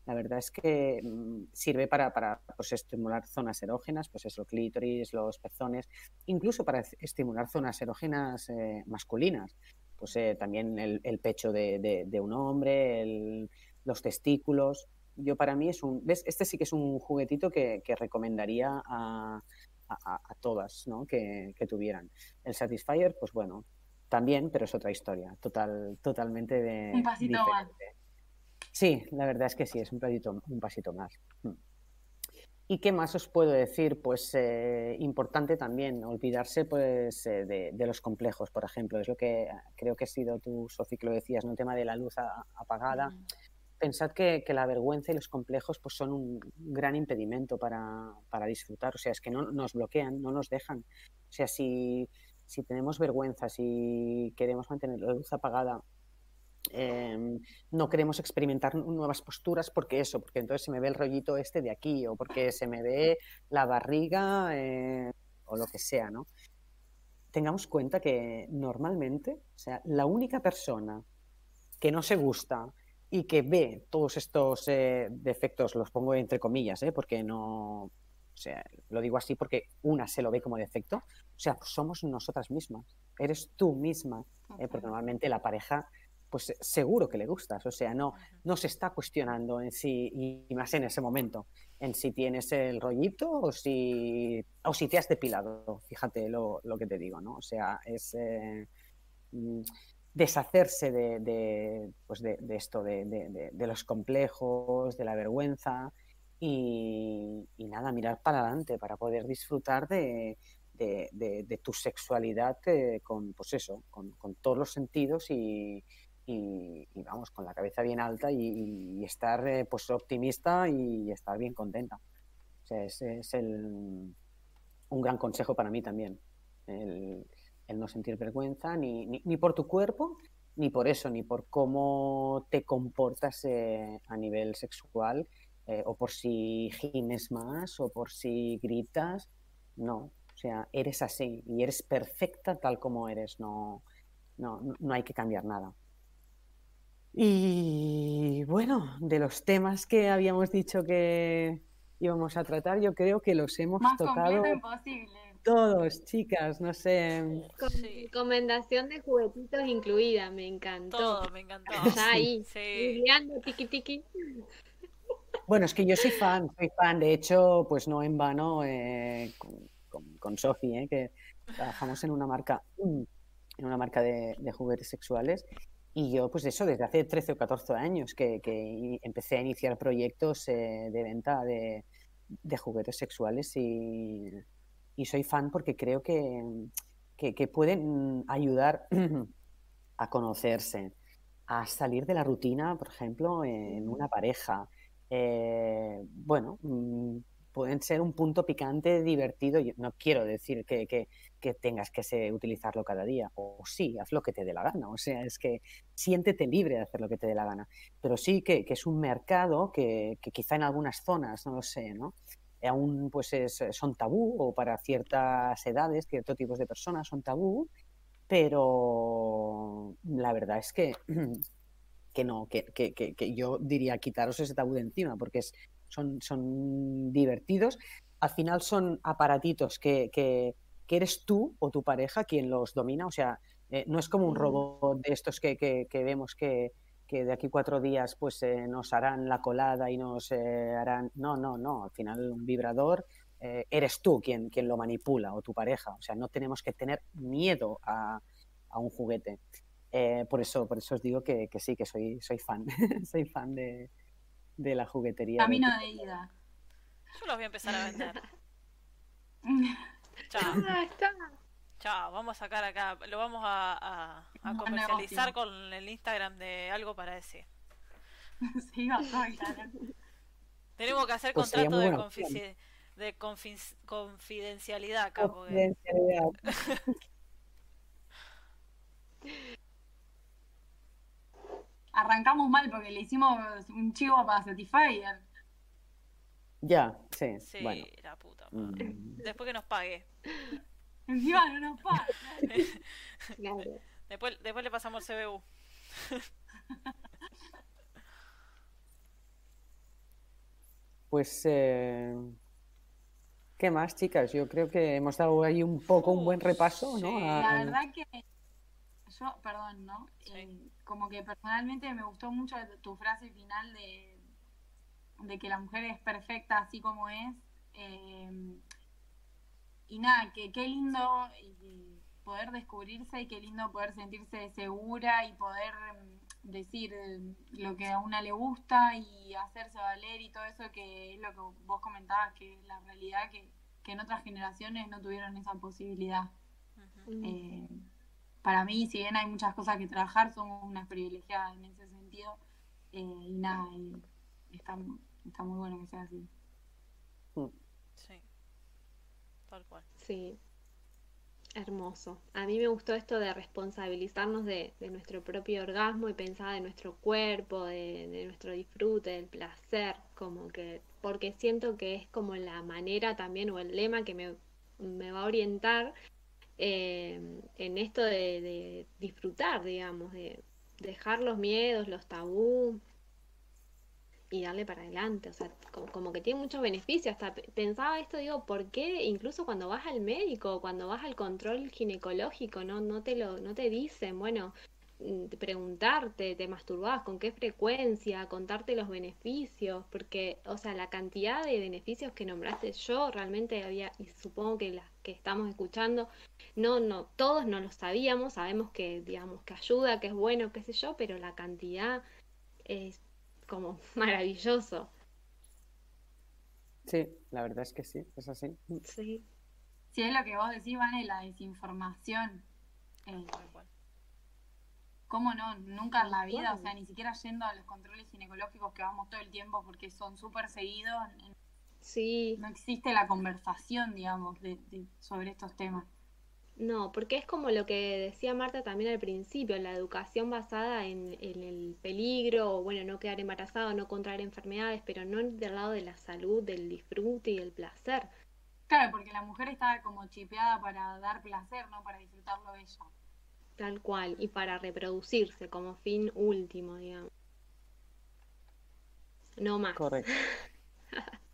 La verdad es que mm, sirve para, para pues, estimular zonas erógenas, pues eso, clítoris, los pezones, incluso para es- estimular zonas erógenas masculinas, pues eh, también el, el pecho de, de- de un hombre, el- los testículos. Yo para mí es un, ¿ves? Este sí que es un juguetito que, que recomendaría a, a- todas, ¿no? Que, que tuvieran. El Satisfyer, pues bueno, también, pero es otra historia, total, totalmente de, Un pasito más. Sí, la verdad es que sí, es un pasito, un pasito más. Mm. ¿Y qué más os puedo decir? Pues eh, importante también olvidarse pues, eh, de, de los complejos, por ejemplo. Es lo que creo que ha sido tú, Sofi, que lo decías, ¿no? El tema de la luz a- apagada. Pensad que, que la vergüenza y los complejos pues, son un gran impedimento para, para disfrutar. O sea, es que no nos bloquean, no nos dejan. O sea, si, si tenemos vergüenza, si queremos mantener la luz apagada, eh, no queremos experimentar nuevas posturas porque eso, porque entonces se me ve el rollito este de aquí o porque se me ve la barriga eh, o lo que sea, ¿no? Tengamos cuenta que normalmente, o sea, la única persona que no se gusta y que ve todos estos eh, defectos, los pongo entre comillas, ¿eh? porque no, o sea, lo digo así porque una se lo ve como defecto, o sea, somos nosotras mismas, eres tú misma, porque normalmente la pareja, pues seguro que le gustas, o sea, no, no se está cuestionando en sí y, más en ese momento. en si tienes el rollito o si, o si te has depilado. Fíjate lo, lo que te digo, ¿no? O sea, es eh, mm, deshacerse de, de, pues de, de esto, de, de, los complejos, de la vergüenza y, y nada, mirar para adelante para poder disfrutar de, de, tu sexualidad eh, con, pues eso, con, con, todos los sentidos y, y, vamos, con la cabeza bien alta y, estar eh, pues optimista y estar bien contenta. O sea, ese es el, un gran consejo para mí también, el, el no sentir vergüenza ni, ni, ni, por tu cuerpo, ni por eso, ni por cómo te comportas eh, a nivel sexual, eh, o por si gimes más, o por si gritas, no, o sea, eres así y eres perfecta tal como eres, no, no, no hay que cambiar nada. Y bueno, de los temas que habíamos dicho que íbamos a tratar, yo creo que los hemos Más tocado imposible. todos, chicas, no sé. Con recomendación de juguetitos incluida, me encantó. Todo, me encantó. Ahí, Sí. tiki. Bueno, es que yo soy fan, soy fan. De hecho, pues no en vano, eh, con, con, con Sofi, eh, que trabajamos en una marca, en una marca de, de juguetes sexuales y yo, pues eso, desde hace 13 o 14 años que, que empecé a iniciar proyectos eh, de venta de, de, juguetes sexuales y, y, soy fan porque creo que, que, que, pueden ayudar [CLEARS THROAT] a conocerse, a salir de la rutina, por ejemplo, en una pareja. Eh, bueno, mm, pueden ser un punto picante, divertido. Yo no quiero decir que, que, que tengas que utilizarlo cada día, o sí, haz lo que te dé la gana. O sea, es que siéntete libre de hacer lo que te dé la gana. Pero sí que, que es un mercado que, quizá en algunas zonas, no lo sé, ¿no? aún pues es, son tabú, o para ciertas edades, ciertos tipos de personas son tabú, pero la verdad es que, [CLEARS THROAT] que no, que, que, que yo diría quitaros ese tabú de encima, porque es son, son divertidos. Al final son aparatitos que, que, que, eres tú o tu pareja quien los domina. O sea, eh, no es como un robot de estos que, que, que vemos que, que de aquí cuatro días pues eh, nos harán la colada y nos eh, harán... No, no, no. Al final un vibrador eh, eres tú quien, quien lo manipula o tu pareja. O sea, no tenemos que tener miedo a, a un juguete. Por, eso, por eso os digo que, que sí, que soy, soy fan. [LAUGHS] soy fan de, de la juguetería. Camino de, de ida. Yo los voy a empezar a vender. [LAUGHS] Chao. Chao, vamos a sacar acá, lo vamos a, a, a comercializar con el Instagram de algo para decir. [LAUGHS] Sí, va a Tenemos que hacer pues contrato de, confici de confi confidencialidad acá. Confidencialidad. [LAUGHS] arrancamos mal porque le hicimos un chivo para Satisfyer. Ya, sí. Sí, bueno. la puta. Mm. Después que nos pague. Encima no nos paga. [LAUGHS] claro. después, después le pasamos el CBU. pues, eh, ¿qué más, chicas? Yo creo que hemos dado ahí un poco un buen repaso, ¿no? Sí, a, la verdad que yo, perdón, ¿no? Sí. Eh, como que personalmente me gustó mucho tu frase final de, de que la mujer es perfecta así como es. Eh, y nada, que qué lindo y poder descubrirse y qué lindo poder sentirse segura y poder mm, decir lo que a una le gusta y hacerse valer y todo eso que es lo que vos comentabas, que es la realidad que, que en otras generaciones no tuvieron esa posibilidad. Uh -huh. eh, para mí, si bien hay muchas cosas que trabajar, somos unas privilegiadas en ese sentido. Eh, y nada, y está, está, muy bueno que sea así. Sí, tal cual. Sí, hermoso. A mí me gustó esto de responsabilizarnos de, de nuestro propio orgasmo y pensar de nuestro cuerpo, de, de, nuestro disfrute, del placer, como que, porque siento que es como la manera también o el lema que me, me va a orientar eh, en esto de, disfrutar, digamos, de dejar los miedos, los tabú y darle para adelante, o sea, como, como, que tiene muchos beneficios, hasta pensaba esto, digo, ¿por qué incluso cuando vas al médico, cuando vas al control ginecológico, no, no te lo, no te dicen, bueno, preguntarte, te masturbabas, con qué frecuencia, contarte los beneficios, porque, o sea, la cantidad de beneficios que nombraste yo realmente había, y supongo que las que estamos escuchando, no, no, todos no lo sabíamos, sabemos que, digamos, que ayuda, que es bueno, qué sé yo, pero la cantidad es como [LAUGHS] maravilloso. Sí, la verdad es que sí, es así. Sí. Si es lo que vos decís, Vane, la desinformación. Eh, ¿Cómo no? Nunca en la vida, o sea, ni siquiera yendo a los controles ginecológicos que vamos todo el tiempo porque son súper seguidos. Sí. No existe la conversación, digamos, de, de- sobre estos temas. No, porque es como lo que decía Marta también al principio, la educación basada en, en el peligro, o bueno, no quedar embarazado, no contraer enfermedades, pero no del lado de la salud, del disfrute y el placer. Claro, porque la mujer está como chipeada para dar placer, no para disfrutarlo ella. Tal cual, y para reproducirse como fin último, digamos. No más. Correcto. [LAUGHS]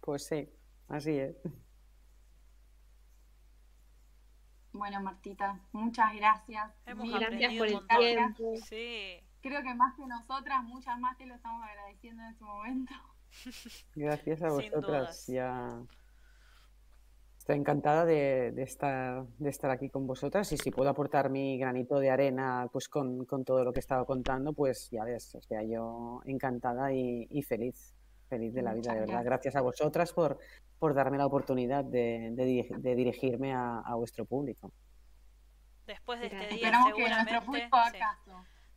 Pues sí, así es. Bueno, Martita, muchas gracias. Hemos Gracias por el tiempo. Sí. Creo que más que nosotras, muchas más te lo estamos agradeciendo en este momento. Gracias a Sin vosotras. dudas. Ya estoy encantada de, de estar, de estar aquí con vosotras y si puedo aportar mi granito de arena pues con, con todo lo que he estado contando, pues ya ves, o sea, yo encantada y, y feliz, feliz de la vida, de verdad. gracias. A vosotras por, por darme la oportunidad de, de diri- de dirigirme a, a vuestro público. Después de este día, Esperamos que nuestro seguramente. público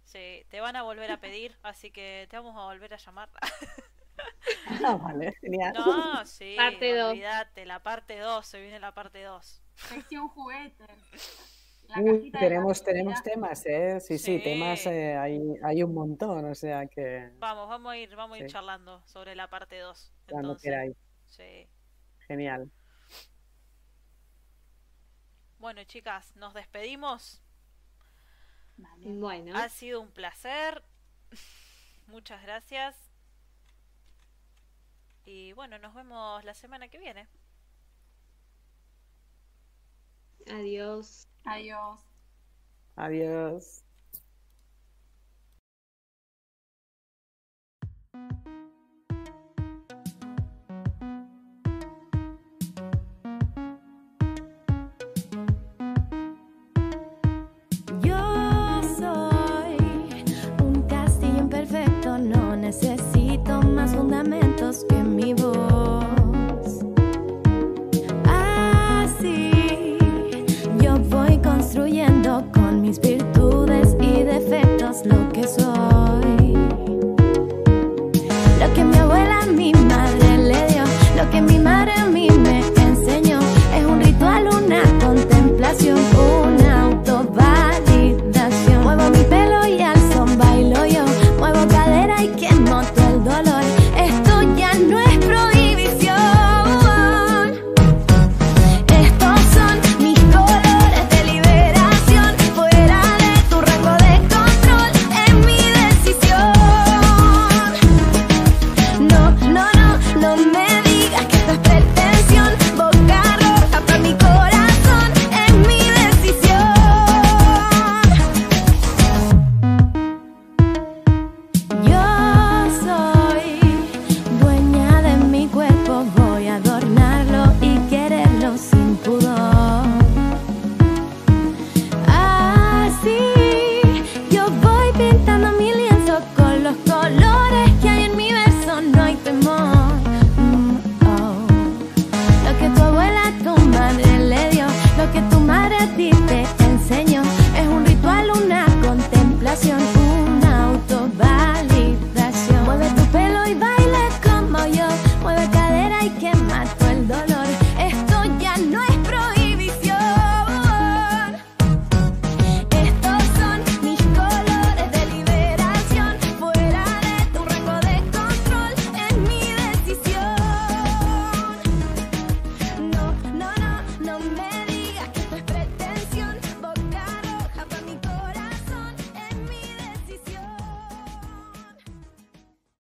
sí, te van a volver a pedir, así que te vamos a volver a llamar. [LAUGHS] [LAUGHS] Ah, vale, genial. No, sí, Parte dos. olvídate, la parte 2, se viene la parte 2. Sección juguetes. La Uy, tenemos, la tenemos temas, ¿eh? Sí, sí, Sí. temas eh, hay, hay un montón, o sea que Vamos, vamos a ir, vamos a ir Sí. charlando sobre la parte 2. cuando queráis. sí. Genial. Bueno, chicas, nos despedimos. Vale. Bueno, Ha sido un placer. [LAUGHS] Muchas gracias. Y bueno, nos vemos la semana que viene. adiós. Adiós. Adiós.